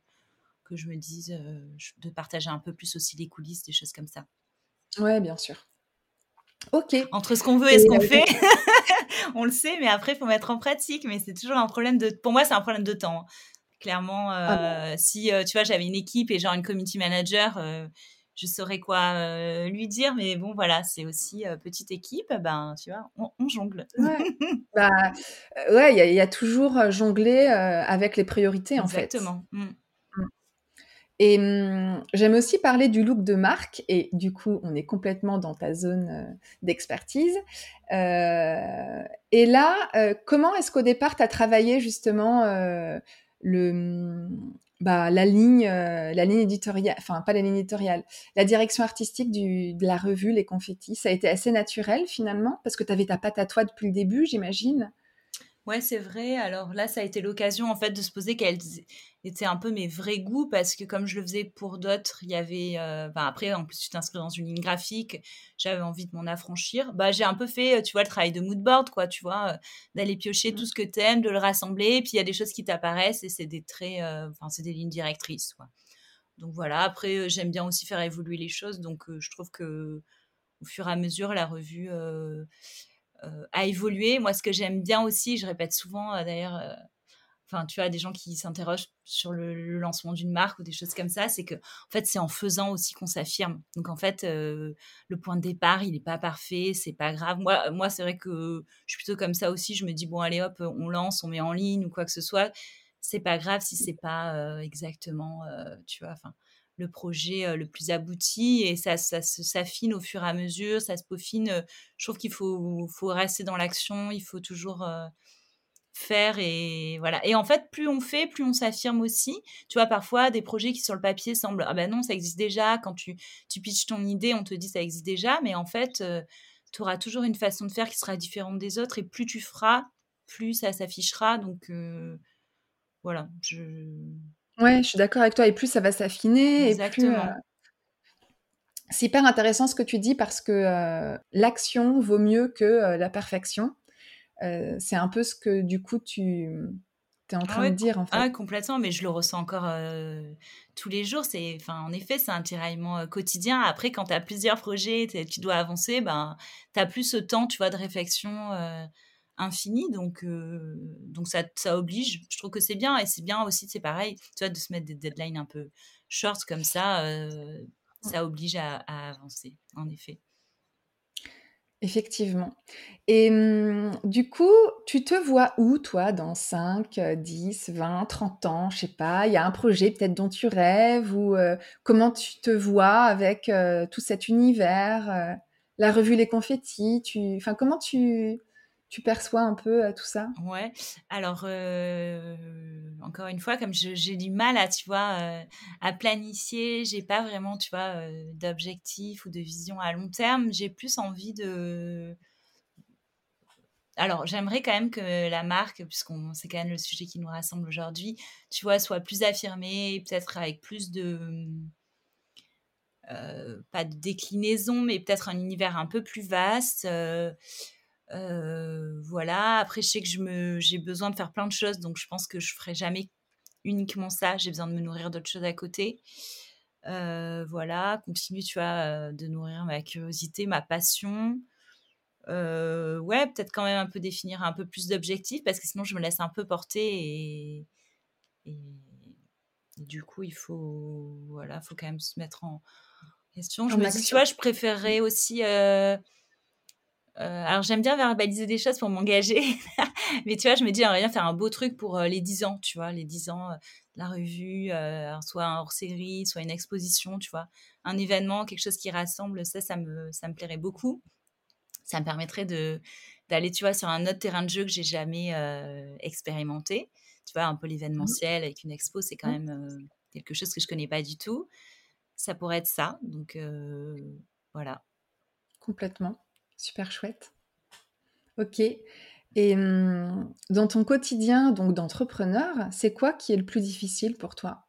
que je me dise euh, de partager un peu plus aussi les coulisses, des choses comme ça. Ouais, bien sûr. Ok. Entre ce qu'on veut et, ce qu'on fait, *laughs* on le sait, mais après, il faut mettre en pratique. Mais c'est toujours un problème de. Pour moi, c'est un problème de temps. Hein. Clairement, ah si tu vois, j'avais une équipe et genre une community manager, je saurais quoi euh, lui dire, mais bon, voilà, c'est aussi euh, petite équipe, ben, tu vois, on, jongle. Ouais, *laughs* bah, euh, ouais, il y, a toujours jongler avec les priorités, en fait. Exactement. Mmh. Mmh. Et mmh, j'aime aussi parler du look de marque, et du coup, on est complètement dans ta zone d'expertise. et là, comment est-ce qu'au départ, tu as travaillé justement le, bah, la ligne, euh, la ligne éditoriale, enfin pas la ligne éditoriale, la direction artistique du, de la revue Les Confettis, ça a été assez naturel finalement, parce que tu avais ta patte à toi depuis le début, j'imagine. Ouais, c'est vrai. Alors là, ça a été l'occasion en fait de se poser quels étaient un peu mes vrais goûts parce que comme je le faisais pour d'autres, il y avait. Euh, après, en plus, tu t'inscris dans une ligne graphique. J'avais envie de m'en affranchir. Bah, j'ai un peu fait, tu vois, le travail de moodboard, quoi. Tu vois, euh, d'aller piocher tout mmh. ce que t'aimes, de le rassembler. Puis il y a des choses qui t'apparaissent et c'est des traits. Euh, enfin, c'est des lignes directrices, quoi. Donc voilà. Après, j'aime bien aussi faire évoluer les choses. Donc je trouve que au fur et à mesure, la revue à évoluer. Moi, ce que j'aime bien aussi, je répète souvent euh, d'ailleurs enfin, tu vois, des gens qui s'interrogent sur le, lancement d'une marque ou des choses comme ça, c'est que, en fait, c'est en faisant aussi qu'on s'affirme. Donc, en fait, euh, le point de départ, il n'est pas parfait, c'est pas grave. Moi, moi c'est vrai que je suis plutôt comme ça aussi. Je me dis, bon, allez, hop, on lance, on met en ligne ou quoi que ce soit. C'est pas grave si c'est pas euh, exactement, euh, tu vois, enfin, le projet le plus abouti et ça, ça, s'affine au fur et à mesure, ça se peaufine. Je trouve qu'il faut, faut rester dans l'action, il faut toujours faire et voilà. Et en fait, plus on fait, plus on s'affirme aussi. Tu vois, parfois, des projets qui sur le papier semblent ah ben non, ça existe déjà. Quand tu, tu pitches ton idée, on te dit ça existe déjà, mais en fait, euh, tu auras toujours une façon de faire qui sera différente des autres et plus tu feras, plus ça s'affichera. Donc euh, voilà. Je... Ouais, je suis d'accord avec toi. Et plus ça va s'affiner. Exactement. Et euh, C'est hyper intéressant ce que tu dis parce que l'action vaut mieux que la perfection. Euh, c'est un peu ce que du coup tu es en ah train de dire en fait. Ah, complètement, mais je le ressens encore euh, tous les jours. C'est, enfin, en effet, c'est un tiraillement euh, quotidien. Après, quand tu as plusieurs projets, tu dois avancer, ben, tu as plus ce temps, tu vois, de réflexion infini. Donc, donc ça, ça oblige. Je trouve que c'est bien. Et c'est bien aussi, c'est pareil, tu vois, de se mettre des deadlines un peu short comme ça. ça oblige à avancer, en effet. Effectivement. Et mmh, du coup, tu te vois où, toi, dans 5, 10, 20, 30 ans? Je sais pas, il y a un projet peut-être dont tu rêves ou comment tu te vois avec tout cet univers, la revue Les Confettis, tu... Enfin, comment tu, tu perçois un peu tout ça? Ouais. Alors, encore une fois, comme j'ai du mal à, tu vois, à planifier, j'ai pas vraiment, tu vois, d'objectif ou de vision à long terme. J'ai plus envie de. Alors, j'aimerais quand même que la marque, puisqu'on c'est quand même le sujet qui nous rassemble aujourd'hui, tu vois, soit plus affirmée, peut-être avec plus de. pas de déclinaison, mais peut-être un univers un peu plus vaste. Euh, voilà. Après, je sais que je me, j'ai besoin de faire plein de choses, donc je pense que je ferai jamais uniquement ça. J'ai besoin de me nourrir d'autres choses à côté. Euh, voilà, continue, tu vois, euh, de nourrir ma curiosité, ma passion. ouais, peut-être quand même un peu définir un peu plus d'objectifs parce que sinon je me laisse un peu porter et, et, du coup il faut voilà, faut quand même se mettre en question. Je me dis, tu vois, je préférerais aussi euh, alors j'aime bien verbaliser des choses pour m'engager, *laughs* mais tu vois, je me dis, j'aimerais bien faire un beau truc pour euh, les 10 ans, tu vois, les 10 ans, euh, la revue, soit un hors-série, soit une exposition, tu vois, un événement, quelque chose qui rassemble, ça, ça me, ça me plairait beaucoup. Ça me permettrait de d'aller, tu vois, sur un autre terrain de jeu que j'ai jamais expérimenté. Tu vois, un peu l'événementiel avec une expo, c'est quand même quelque chose que je connais pas du tout. Ça pourrait être ça, donc voilà. Complètement. Super chouette. Ok. Et hum, dans ton quotidien donc d'entrepreneur, c'est quoi qui est le plus difficile pour toi?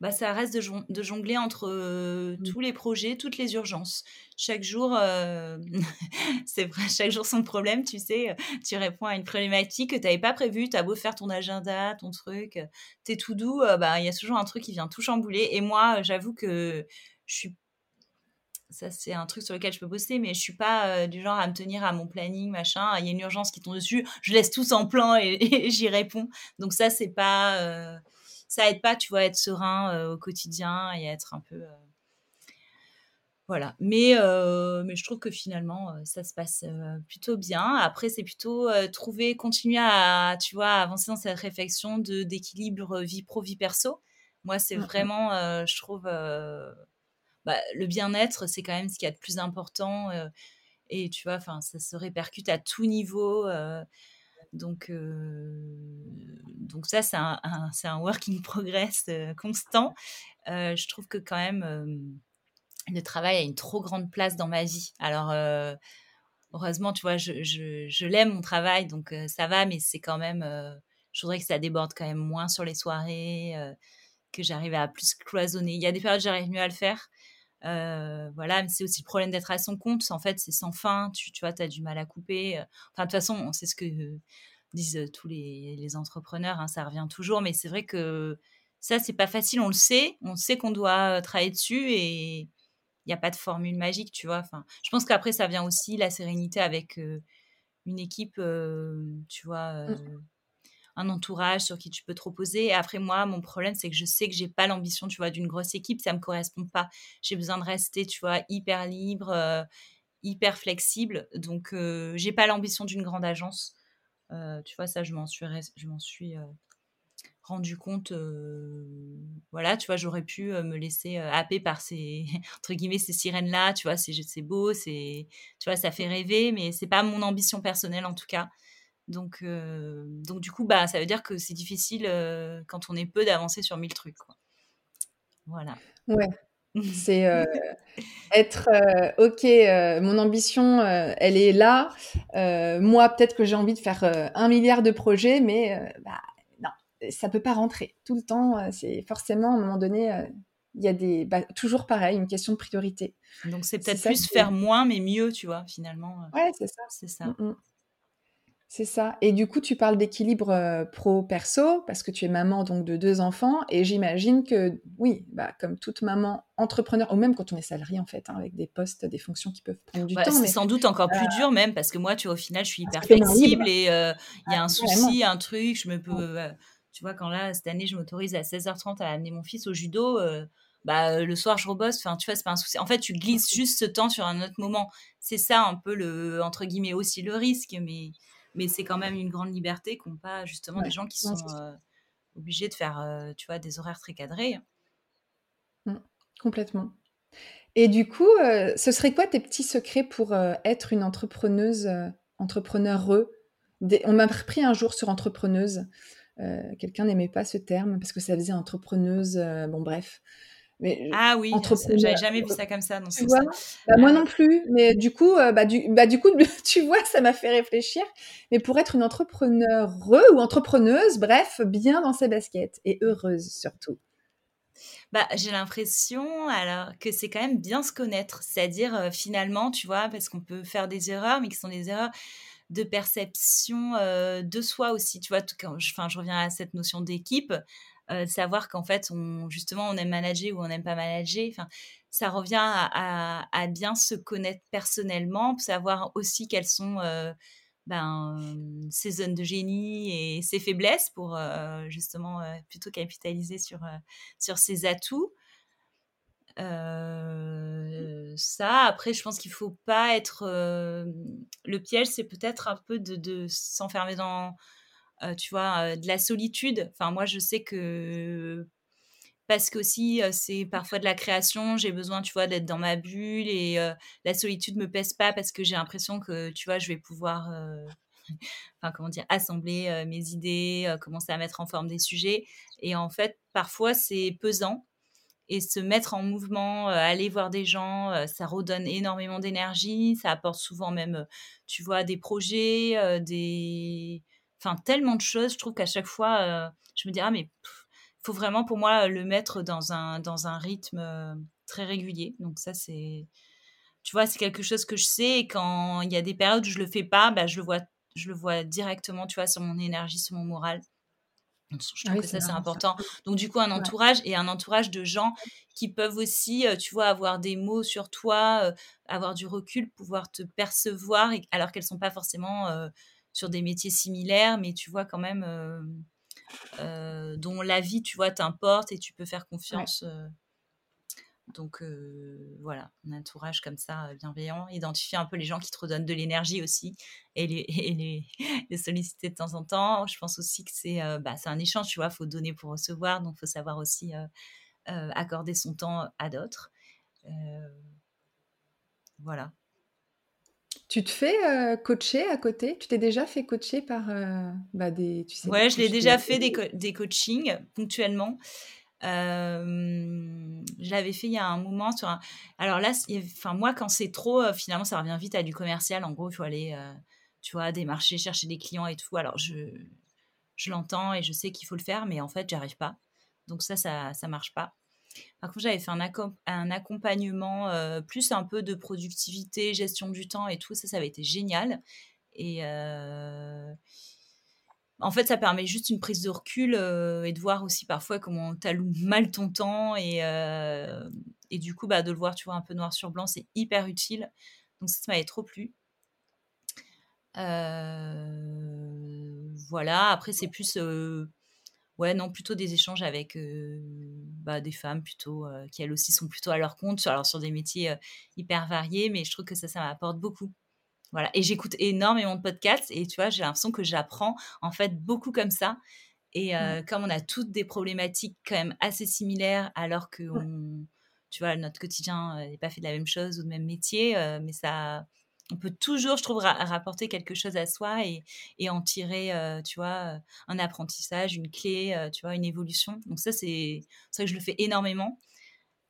Bah, ça reste de, jongler entre euh, mmh. tous les projets, toutes les urgences. Chaque jour, euh, *laughs* c'est vrai, chaque jour son problème, tu sais. Tu réponds à une problématique que tu n'avais pas prévue. Tu as beau faire ton agenda, ton truc, es tout doux, euh, bah, il y a toujours un truc qui vient tout chambouler. Et moi, j'avoue que je suis ça c'est un truc sur lequel je peux bosser, mais je suis pas euh, du genre à me tenir à mon planning, machin. Il y a une urgence qui tombe dessus, je laisse tout en plan *laughs* et, j'y réponds. Donc ça c'est pas, euh, ça aide pas, tu vois, à être serein euh, au quotidien et à être un peu, voilà. Mais mais je trouve que finalement ça se passe plutôt bien. Après c'est plutôt trouver, continuer à, tu vois, avancer dans cette réflexion de d'équilibre vie pro vie perso. Moi c'est mmh, mmh. vraiment, je trouve bah, le bien-être, c'est quand même ce qu'il y a de plus important. Euh, et tu vois, ça se répercute à tout niveau. Euh, donc, euh, donc ça, c'est un, un work in progress constant. je trouve que quand même, le travail a une trop grande place dans ma vie. Alors, heureusement, tu vois, je, l'aime mon travail, donc ça va, mais c'est quand même, je voudrais que ça déborde quand même moins sur les soirées, que j'arrive à plus cloisonner. Il y a des périodes où j'arrive mieux à le faire, euh, voilà, mais c'est aussi le problème d'être à son compte. En fait, c'est sans fin. Tu, tu vois, tu as du mal à couper. Enfin, de toute façon, c'est ce que disent tous les, entrepreneurs. Hein, ça revient toujours. Mais c'est vrai que ça, c'est pas facile. On le sait. On sait qu'on doit travailler dessus et il n'y a pas de formule magique, tu vois. Enfin, je pense qu'après, ça vient aussi la sérénité avec une équipe, tu vois. Mmh. Un entourage sur qui tu peux te reposer. Et après, moi, mon problème, c'est que je sais que j'ai pas l'ambition, tu vois, d'une grosse équipe. Ça me correspond pas. J'ai besoin de rester, tu vois, hyper libre, euh, hyper flexible. Donc, euh, j'ai pas l'ambition d'une grande agence. Euh, tu vois, ça, je m'en suis, je m'en suis rendu compte. voilà, tu vois, j'aurais pu me laisser happer par ces, *laughs* entre guillemets, ces sirènes-là. Tu vois, c'est, c'est beau, c'est, tu vois, ça fait rêver, mais c'est pas mon ambition personnelle en tout cas. Donc, euh, donc du coup, bah, ça veut dire que c'est difficile euh, quand on est peu d'avancer sur mille trucs. Quoi. Voilà. Ouais. *laughs* C'est euh, être ok. mon ambition, elle est là. moi, peut-être que j'ai envie de faire un milliard de projets, mais bah, non, ça peut pas rentrer tout le temps. c'est forcément à un moment donné, il y a des bah, toujours pareil, une question de priorité. Donc c'est peut-être plus faire moins mais mieux, tu vois, finalement. Ouais, c'est ça. C'est ça. Mmh c'est ça. Et du coup, tu parles d'équilibre euh, pro-perso parce que tu es maman donc de deux enfants et j'imagine que oui, bah, comme toute maman entrepreneur ou même quand on est salarié en fait, hein, avec des postes, des fonctions qui peuvent prendre du temps. C'est sans doute encore plus dur même parce que moi, tu vois, au final, je suis hyper flexible et euh, il y a un souci, un truc, je me peux, euh, tu vois, quand là cette année, je m'autorise à 16h30 à amener mon fils au judo. bah, le soir je rebosse enfin tu vois c'est pas un souci en fait tu glisses juste ce temps sur un autre moment c'est ça un peu le entre guillemets aussi le risque mais mais c'est quand même une grande liberté qu'ont pas justement des gens qui sont euh, obligés de faire, euh, tu vois, des horaires très cadrés. Mmh, complètement. Et du coup, euh, ce serait quoi tes petits secrets pour être une entrepreneuse, entrepreneur On m'a repris un jour sur entrepreneuse. Quelqu'un n'aimait pas ce terme parce que ça faisait entrepreneuse. bon, bref ah oui, j'avais jamais vu ça comme ça. Non, bah, moi non plus, mais du coup, euh, bah, du, bah, du coup, *laughs* tu vois, ça m'a fait réfléchir. Mais pour être une entrepreneur ou entrepreneuse, bref, bien dans ses baskets et heureuse surtout. Bah, j'ai l'impression alors que c'est quand même bien se connaître, c'est-à-dire euh, finalement, tu vois, parce qu'on peut faire des erreurs, mais qui sont des erreurs de perception euh, de soi aussi, tu vois. Quand je, je reviens à cette notion d'équipe. Euh, savoir qu'en fait, on, justement, on aime manager ou on n'aime pas manager. Enfin, ça revient à, bien se connaître personnellement, savoir aussi quelles sont euh, ben, ses zones de génie et ses faiblesses pour euh, justement plutôt capitaliser sur, sur ses atouts. ça, après, je pense qu'il faut pas être. le piège, c'est peut-être un peu de, de s'enfermer dans euh, tu vois, euh, de la solitude. Enfin, moi, je sais que parce qu'aussi c'est parfois de la création, j'ai besoin, tu vois, d'être dans ma bulle et la solitude me pèse pas parce que j'ai l'impression que, tu vois, je vais pouvoir, *laughs* comment dire, assembler mes idées, commencer à mettre en forme des sujets. Et en fait, parfois, c'est pesant. Et se mettre en mouvement, aller voir des gens, ça redonne énormément d'énergie. Ça apporte souvent même, tu vois, des projets, des enfin tellement de choses. Je trouve qu'à chaque fois, euh, je me dis ah mais il faut vraiment pour moi le mettre dans un dans un rythme euh, très régulier. Donc ça c'est, tu vois, c'est quelque chose que je sais. Et quand il y a des périodes où je le fais pas, bah, je le vois je le vois directement, tu vois, sur mon énergie, sur mon moral. Je ah trouve que ça, c'est important. Donc, du coup, un entourage et un entourage de gens qui peuvent aussi, euh, tu vois, avoir des mots sur toi, avoir du recul, pouvoir te percevoir, alors qu'elles sont pas forcément sur des métiers similaires, mais tu vois quand même euh, euh, dont la vie, tu vois, t'importe et tu peux faire confiance. Euh. donc voilà, un entourage comme ça bienveillant, identifier un peu les gens qui te redonnent de l'énergie aussi *laughs* et, les, les, solliciter de temps en temps. Je pense aussi que c'est bah, un échange, tu vois, il faut donner pour recevoir, donc il faut savoir aussi accorder son temps à d'autres. voilà. Tu te fais euh, coacher à côté? Tu t'es déjà fait coacher par euh, bah, des. Tu sais, ouais, je l'ai déjà fait des, *laughs* des coachings ponctuellement. Euh, je l'avais fait il y a un moment sur un... Alors là, enfin moi, quand c'est trop, finalement, ça revient vite à du commercial. En gros, il faut aller, tu vois, démarcher, chercher des clients et tout. Alors je, je l'entends et je sais qu'il faut le faire, mais en fait, j'arrive pas. Donc ça, ça, ça marche pas. Par contre, j'avais fait un, accompagnement euh, plus un peu de productivité, gestion du temps et tout. Ça, ça avait été génial. Et euh, en fait, ça permet juste une prise de recul euh, et de voir aussi parfois comment tu alloues *laughs* mal ton temps. Et, et du coup, bah, de le voir, tu vois, un peu noir sur blanc, c'est hyper utile. Donc, ça, ça m'avait trop plu. voilà, après, c'est plus. Ouais, non, plutôt des échanges avec bah, des femmes plutôt, qui elles aussi sont plutôt à leur compte, alors sur des métiers hyper variés, mais je trouve que ça, ça m'apporte beaucoup. Voilà. Et j'écoute énormément de podcasts et tu vois, j'ai l'impression que j'apprends en fait beaucoup comme ça. Et comme on a toutes des problématiques quand même assez similaires, alors que tu vois, notre quotidien n'est pas fait de la même chose ou de même métier, mais ça, on peut toujours, je trouve, rapporter quelque chose à soi et, et en tirer, euh, tu vois, un apprentissage, une clé, euh, tu vois, une évolution. Donc ça, c'est ça que je le fais énormément.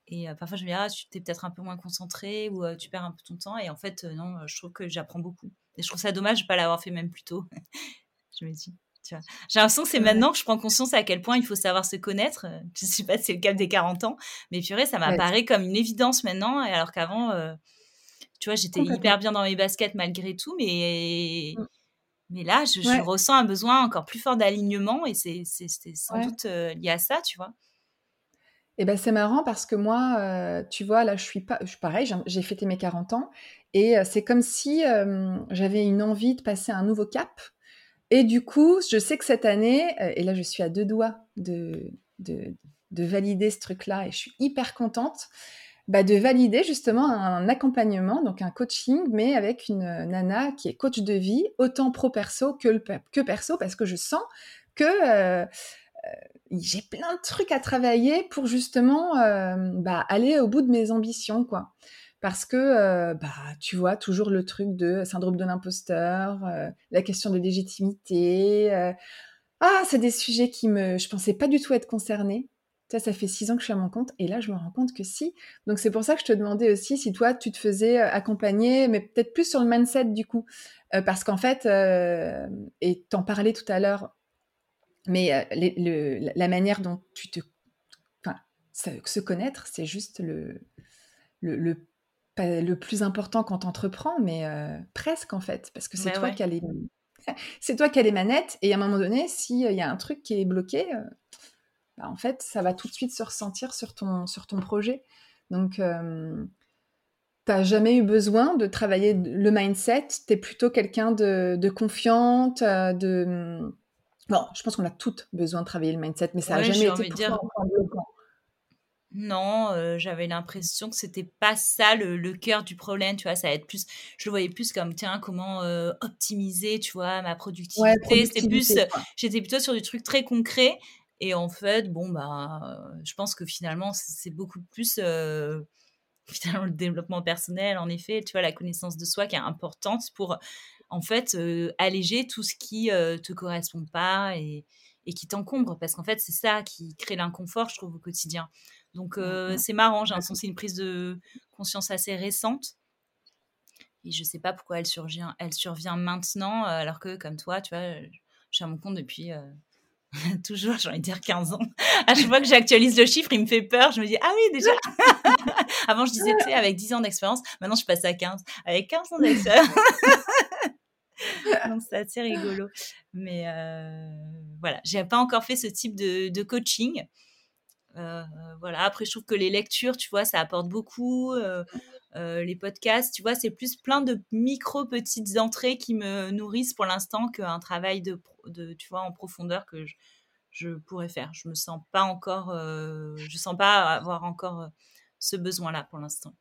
Et euh, parfois, je me dis, ah, tu es peut-être un peu moins concentré ou tu perds un peu ton temps. Et en fait, non, je trouve que j'apprends beaucoup. Et je trouve ça dommage de ne pas l'avoir fait même plus tôt. *laughs* je me dis. J'ai l'impression que c'est maintenant que je prends conscience à quel point il faut savoir se connaître. Je ne sais pas si c'est le cas des 40 ans, mais purée, ça m'apparaît comme une évidence maintenant, alors qu'avant, tu vois, j'étais hyper bien dans mes baskets malgré tout, mais, mmh. mais là, je, ressens un besoin encore plus fort d'alignement et c'est sans doute lié à ça, tu vois. Et eh ben c'est marrant parce que moi, tu vois, là, je suis pas, je suis pareil, j'ai fêté mes 40 ans et c'est comme si j'avais une envie de passer un nouveau cap. Et du coup, je sais que cette année, et là, je suis à deux doigts de, de, de valider ce truc-là et je suis hyper contente. Bah, de valider justement un accompagnement, donc un coaching, mais avec une nana qui est coach de vie, autant pro-perso que, que perso, parce que je sens que euh, euh, j'ai plein de trucs à travailler pour justement euh, bah, aller au bout de mes ambitions, quoi. Parce que, bah, tu vois, toujours le truc de syndrome de l'imposteur, la question de légitimité. ah, c'est des sujets qui me, je pensais pas du tout être concernée. Ça, ça fait six ans que je suis à mon compte et là, je me rends compte que si. Donc, c'est pour ça que je te demandais aussi si toi, tu te faisais euh, accompagner, mais peut-être plus sur le mindset du coup. Euh, parce qu'en fait, euh, et t'en parlais tout à l'heure, mais la manière dont tu te. Enfin, se connaître, c'est juste le, le, le, le, plus important quand t'entreprends, mais presque en fait. Parce que c'est toi, qui as les. *laughs* c'est toi qui as les manettes et à un moment donné, s'il y a un truc qui est bloqué bah, en fait, ça va tout de suite se ressentir sur ton, sur ton projet. Donc, euh, tu n'as jamais eu besoin de travailler le mindset, tu es plutôt quelqu'un de, de, confiante, euh, de... Bon, je pense qu'on a toutes besoin de travailler le mindset, mais ça n'a jamais été pour dire... bloquant. Non, euh, j'avais l'impression que c'était pas ça le, le, cœur du problème, tu vois, ça va être plus, je le voyais plus comme, tiens, comment optimiser, tu vois, ma productivité, c'était plus, j'étais plutôt sur du truc très concret, et en fait, bon, bah, je pense que finalement, c'est beaucoup plus *laughs* finalement le développement personnel, en effet, tu vois, la connaissance de soi qui est importante pour, en fait, alléger tout ce qui ne te correspond pas et, et qui t'encombre. Parce qu'en fait, c'est ça qui crée l'inconfort, je trouve, au quotidien. Donc, mmh c'est marrant, j'ai l'impression que c'est une prise de conscience assez récente. Et je ne sais pas pourquoi elle survient, elle survient maintenant, alors que, comme toi, tu vois, je suis à mon compte depuis *laughs* Toujours, j'ai envie de dire 15 ans. À chaque fois que j'actualise le chiffre, il me fait peur. Je me dis, ah oui, déjà. *laughs* Avant, je disais, tu sais, avec 10 ans d'expérience. Maintenant, je passe à 15. Avec 15 ans d'expérience. *laughs* Donc, c'est assez rigolo. Mais euh, voilà, j'ai pas encore fait ce type de, coaching. Euh, voilà, après, je trouve que les lectures, tu vois, ça apporte beaucoup. Euh, euh, les podcasts, tu vois, c'est plus plein de micro petites entrées qui me nourrissent pour l'instant qu'un travail de, de, tu vois, en profondeur que je, pourrais faire. Je me sens pas encore, euh, je sens pas avoir encore euh, ce besoin-là pour l'instant.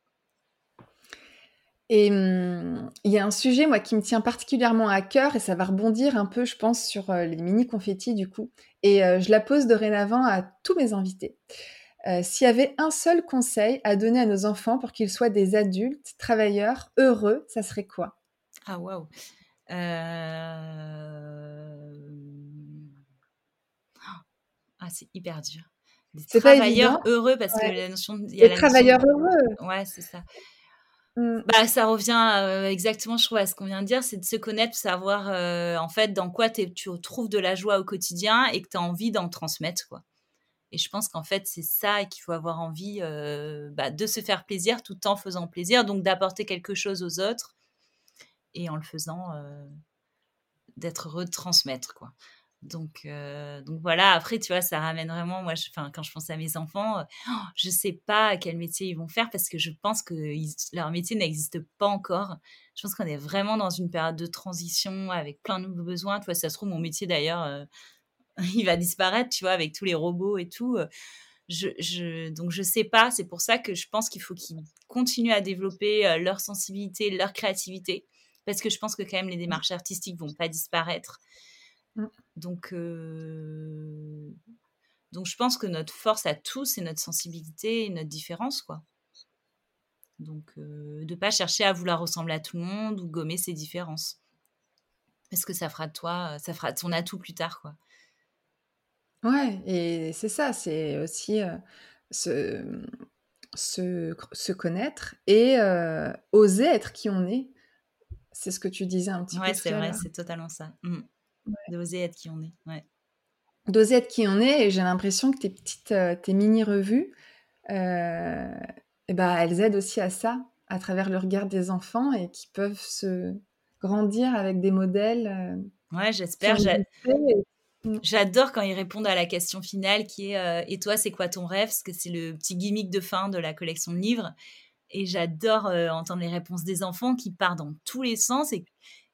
Et hum, il y a un sujet, moi, qui me tient particulièrement à cœur, et ça va rebondir un peu, je pense, sur les mini confettis, du coup. Et je la pose dorénavant à tous mes invités. Euh, s'il y avait un seul conseil à donner à nos enfants pour qu'ils soient des adultes, travailleurs, heureux, ça serait quoi? Ah, waouh euh... Ah, c'est hyper dur. Des travailleurs heureux, parce que la notion... Y a des travailleurs heureux Ouais, c'est ça. Mmh. Bah, ça revient euh, exactement, je trouve, à ce qu'on vient de dire, c'est de se connaître, savoir euh, en fait dans quoi tu trouves de la joie au quotidien et que tu as envie d'en transmettre. quoi. Et je pense qu'en fait, c'est ça qu'il faut avoir envie euh, bah, de se faire plaisir tout en faisant plaisir, donc d'apporter quelque chose aux autres et en le faisant, d'être heureux de transmettre. Quoi. Donc, euh, donc voilà, après, tu vois, ça ramène vraiment, moi, je, quand je pense à mes enfants, je oh, je sais pas quel métier ils vont faire parce que je pense que leur métier n'existe pas encore. Je pense qu'on est vraiment dans une période de transition avec plein de nouveaux besoins. Tu vois, ça se trouve, mon métier d'ailleurs, *laughs* il va disparaître, tu vois, avec tous les robots et tout. Je, je, donc je sais pas, c'est pour ça que je pense qu'il faut qu'ils continuent à développer leur sensibilité, leur créativité, parce que je pense que quand même les démarches artistiques vont pas disparaître. Donc, donc je pense que notre force à tous, c'est notre sensibilité et notre différence, quoi. Donc de ne pas chercher à vouloir ressembler à tout le monde ou gommer ses différences. Parce que ça fera de toi, ça fera ton atout plus tard, quoi. Ouais, et c'est ça, c'est aussi se, se, connaître et oser être qui on est. C'est ce que tu disais un petit peu. Ouais, c'est vrai, c'est totalement ça. Mmh. D'oser être qui on est. Ouais. D'oser être qui on est, et j'ai l'impression que tes petites, tes mini-revues, euh, et ben, elles aident aussi à ça, à travers le regard des enfants et qui peuvent se grandir avec des modèles. ouais, j'espère. J'adore quand ils répondent à la question finale qui est euh, Et toi, c'est quoi ton rêve? Parce que c'est le petit gimmick de fin de la collection de livres. Et j'adore euh, entendre les réponses des enfants qui partent dans tous les sens. Et,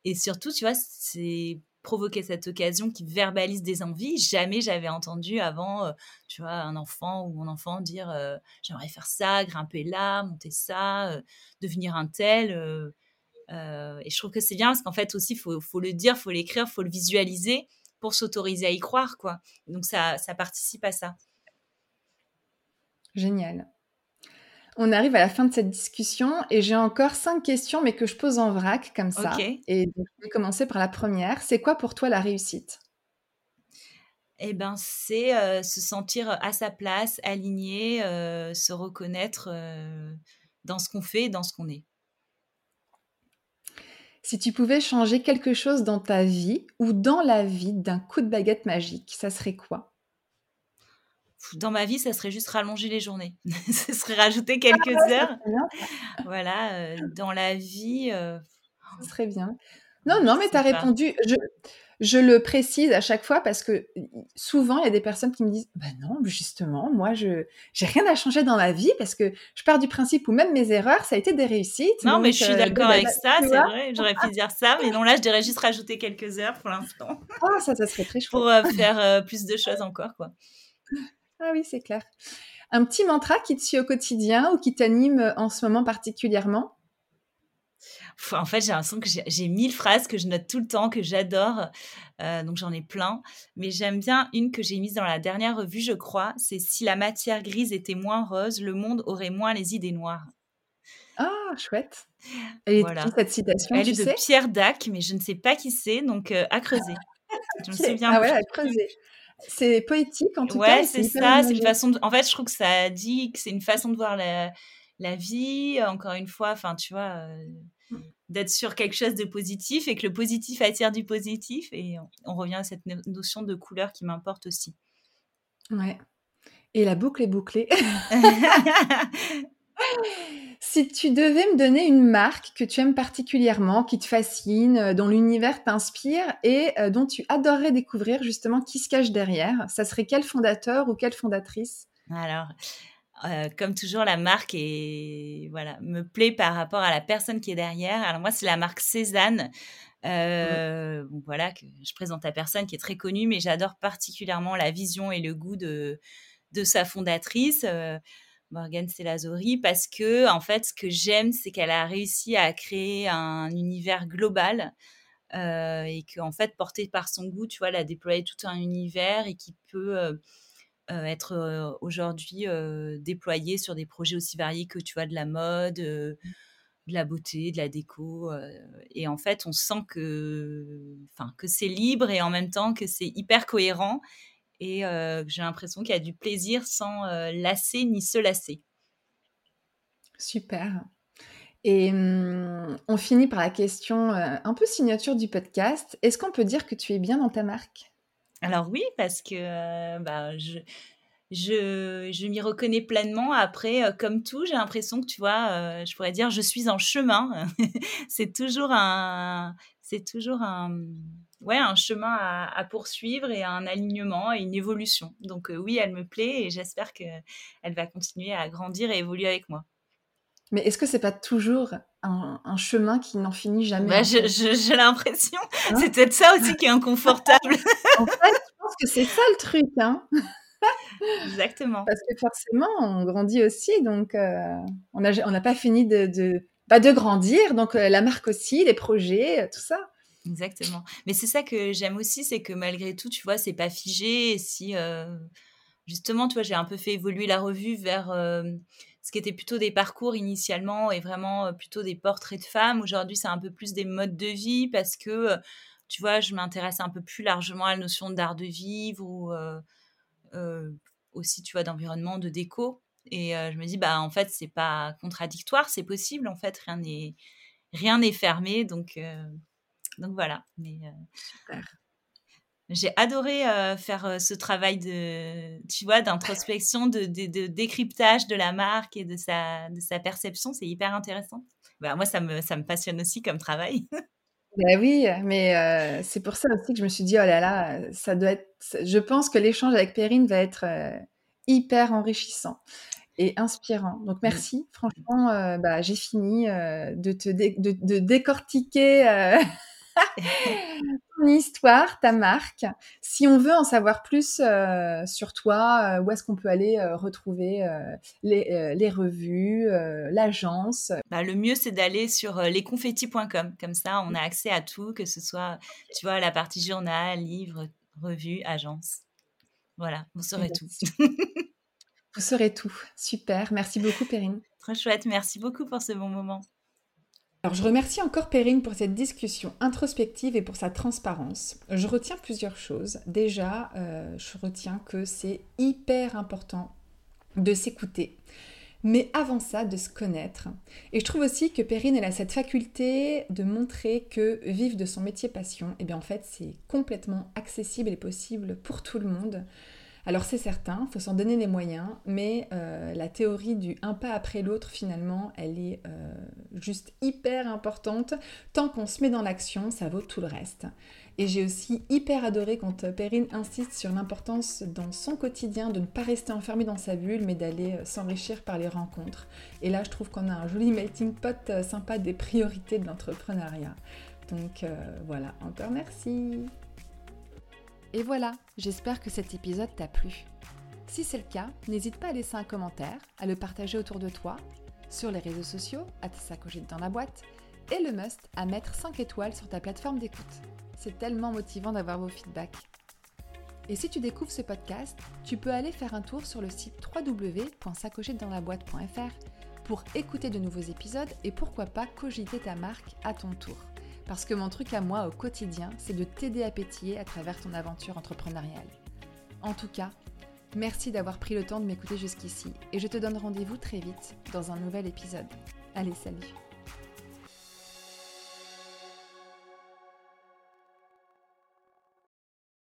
et surtout, tu vois, c'est provoquer cette occasion qui verbalise des envies. Jamais j'avais entendu avant, euh, tu vois, un enfant ou mon enfant dire J'aimerais faire ça, grimper là, monter ça, devenir un tel. et je trouve que c'est bien parce qu'en fait aussi, il faut, faut, le dire, faut l'écrire, faut le visualiser pour s'autoriser à y croire, quoi. Donc ça, ça participe à ça. Génial. On arrive à la fin de cette discussion et j'ai encore cinq questions, mais que je pose en vrac comme ça. Et je vais commencer par la première. C'est quoi pour toi la réussite? Eh ben, c'est euh, se sentir à sa place, aligné, euh, se reconnaître euh, dans ce qu'on fait et dans ce qu'on est. Si tu pouvais changer quelque chose dans ta vie ou dans la vie d'un coup de baguette magique, ça serait quoi? Dans ma vie, ça serait juste rallonger les journées. *laughs* ça serait rajouter quelques ah heures. Voilà, euh, dans la vie. Euh, ça serait bien. Non, non, mais tu as répondu. Je, je le précise à chaque fois parce que souvent, il y a des personnes qui me disent Bah non, justement, moi, je n'ai rien à changer dans ma vie parce que je pars du principe où même mes erreurs, ça a été des réussites. Non, mais je suis euh, d'accord avec ça, c'est vrai. J'aurais pu dire ça, mais non, là, je dirais juste rajouter quelques heures pour l'instant. Ah, ça, ça serait très *laughs* chouette. Pour euh, faire plus de choses encore, quoi. Ah oui, c'est clair. Un petit mantra qui te suit au quotidien ou qui t'anime en ce moment particulièrement? En fait, j'ai l'impression que j'ai mille phrases que je note tout le temps, que j'adore. Euh, donc j'en ai plein. Mais j'aime bien une que j'ai mise dans la dernière revue, je crois. C'est Si la matière grise était moins rose, le monde aurait moins les idées noires. Ah, chouette. Elle est voilà. cette citation Elle est de Pierre Dac, mais je ne sais pas qui c'est, donc euh, à creuser. Je me *laughs* souviens. Ah ouais, à creuser. C'est poétique en tout cas. Ouais, c'est ça. C'est une façon. En fait, je trouve que ça dit que c'est une façon de voir la, la vie. Encore une fois, enfin, tu vois. Euh, d'être sur quelque chose de positif et que le positif attire du positif. Et on, revient à cette notion de couleur qui m'importe aussi. Ouais. Et la boucle est bouclée. *laughs* *laughs* si tu devais me donner une marque que tu aimes particulièrement, qui te fascine, euh, dont l'univers t'inspire et euh, dont tu adorerais découvrir justement qui se cache derrière, ça serait quel fondateur ou quelle fondatrice? Alors, euh, comme toujours, la marque est, voilà, me plaît par rapport à la personne qui est derrière. Alors moi, c'est la marque Cézanne. Euh, voilà, que je présente à personne qui est très connue, mais j'adore particulièrement la vision et le goût de, de sa fondatrice, euh, Morgane Selazori, parce que, en fait, ce que j'aime, c'est qu'elle a réussi à créer un univers global. Euh, et qu'en fait, porté par son goût, tu vois, elle a déployé tout un univers et qui peut euh, être aujourd'hui déployé sur des projets aussi variés que tu vois de la mode, de la beauté, de la déco. et en fait, on sent que, que c'est libre et en même temps que c'est hyper cohérent. Et j'ai l'impression qu'il y a du plaisir sans lasser ni se lasser. Super. Et mmh, on finit par la question un peu signature du podcast. Est-ce qu'on peut dire que tu es bien dans ta marque? Alors oui, parce que bah, je, je, je m'y reconnais pleinement. Après, comme tout, j'ai l'impression que tu vois, je pourrais dire, je suis en chemin. *laughs* c'est toujours un, c'est toujours un, ouais, un chemin à, poursuivre et un alignement et une évolution. Donc oui, elle me plaît et j'espère qu'elle va continuer à grandir et évoluer avec moi. Mais est-ce que c'est pas toujours un, chemin qui n'en finit jamais bah, J'ai l'impression. Hein? C'est peut-être ça aussi qui est inconfortable. *laughs* en fait, je pense que c'est ça le truc. Hein *laughs* Exactement. Parce que forcément, on grandit aussi, donc euh, on n'a pas fini de, de, bah, de grandir, donc euh, la marque aussi, les projets, euh, tout ça. Exactement. Mais c'est ça que j'aime aussi, c'est que malgré tout, tu vois, c'est pas figé. Et si justement, tu vois, j'ai un peu fait évoluer la revue vers ce qui était plutôt des parcours initialement et vraiment plutôt des portraits de femmes. Aujourd'hui, c'est un peu plus des modes de vie parce que, tu vois, je m'intéresse un peu plus largement à la notion d'art de vivre ou aussi, tu vois, d'environnement, de déco. Et je me dis, bah, en fait, c'est pas contradictoire, c'est possible. En fait, rien n'est rien n'est fermé. Donc, donc voilà. Mais, Super. J'ai adoré faire ce travail de, tu vois, d'introspection, de, de, décryptage de la marque et de sa, de sa perception. C'est hyper intéressant. Bah, moi, ça me, ça me passionne aussi comme travail. *laughs* Ben oui, mais c'est pour ça aussi que je me suis dit, oh là là, ça doit être. Je pense que l'échange avec Perrine va être hyper enrichissant et inspirant. Donc mmh. merci, franchement, bah, j'ai fini de te de, décortiquer *laughs* *laughs* ton histoire, ta marque. Si on veut en savoir plus euh, sur toi, euh, où est-ce qu'on peut aller euh, retrouver les, revues, l'agence? Bah, Le mieux, c'est d'aller sur lesconfettis.com. Comme ça, on a accès à tout, que ce soit, tu vois, la partie journal, livre, revue, agence. Voilà, vous saurez tout. vous saurez tout. Super. Merci beaucoup, Perrine. Très chouette. Merci beaucoup pour ce bon moment. Alors, je remercie encore Perrine pour cette discussion introspective et pour sa transparence. Je retiens plusieurs choses. Déjà, euh, je retiens que c'est hyper important de s'écouter. Mais avant ça, de se connaître. Et je trouve aussi que Perrine, elle a cette faculté de montrer que vivre de son métier passion, et eh bien en fait, c'est complètement accessible et possible pour tout le monde. Alors c'est certain, il faut s'en donner les moyens, mais euh, la théorie du un pas après l'autre, finalement, elle est euh, juste hyper importante. Tant qu'on se met dans l'action, ça vaut tout le reste. Et j'ai aussi hyper adoré quand Perrine insiste sur l'importance dans son quotidien de ne pas rester enfermé dans sa bulle, mais d'aller euh, s'enrichir par les rencontres. Et là, je trouve qu'on a un joli melting pot sympa des priorités de l'entrepreneuriat. Donc voilà, encore merci. Et voilà, j'espère que cet épisode t'a plu. Si c'est le cas, n'hésite pas à laisser un commentaire, à le partager autour de toi, sur les réseaux sociaux, à te dans la boîte, et le must à mettre 5 étoiles sur ta plateforme d'écoute. C'est tellement motivant d'avoir vos feedbacks. Et si tu découvres ce podcast, tu peux aller faire un tour sur le site www.sacochettedans-la-boîte.fr pour écouter de nouveaux épisodes et pourquoi pas cogiter ta marque à ton tour. Parce que mon truc à moi au quotidien, c'est de t'aider à pétiller à travers ton aventure entrepreneuriale. En tout cas, merci d'avoir pris le temps de m'écouter jusqu'ici et je te donne rendez-vous très vite dans un nouvel épisode. Allez, salut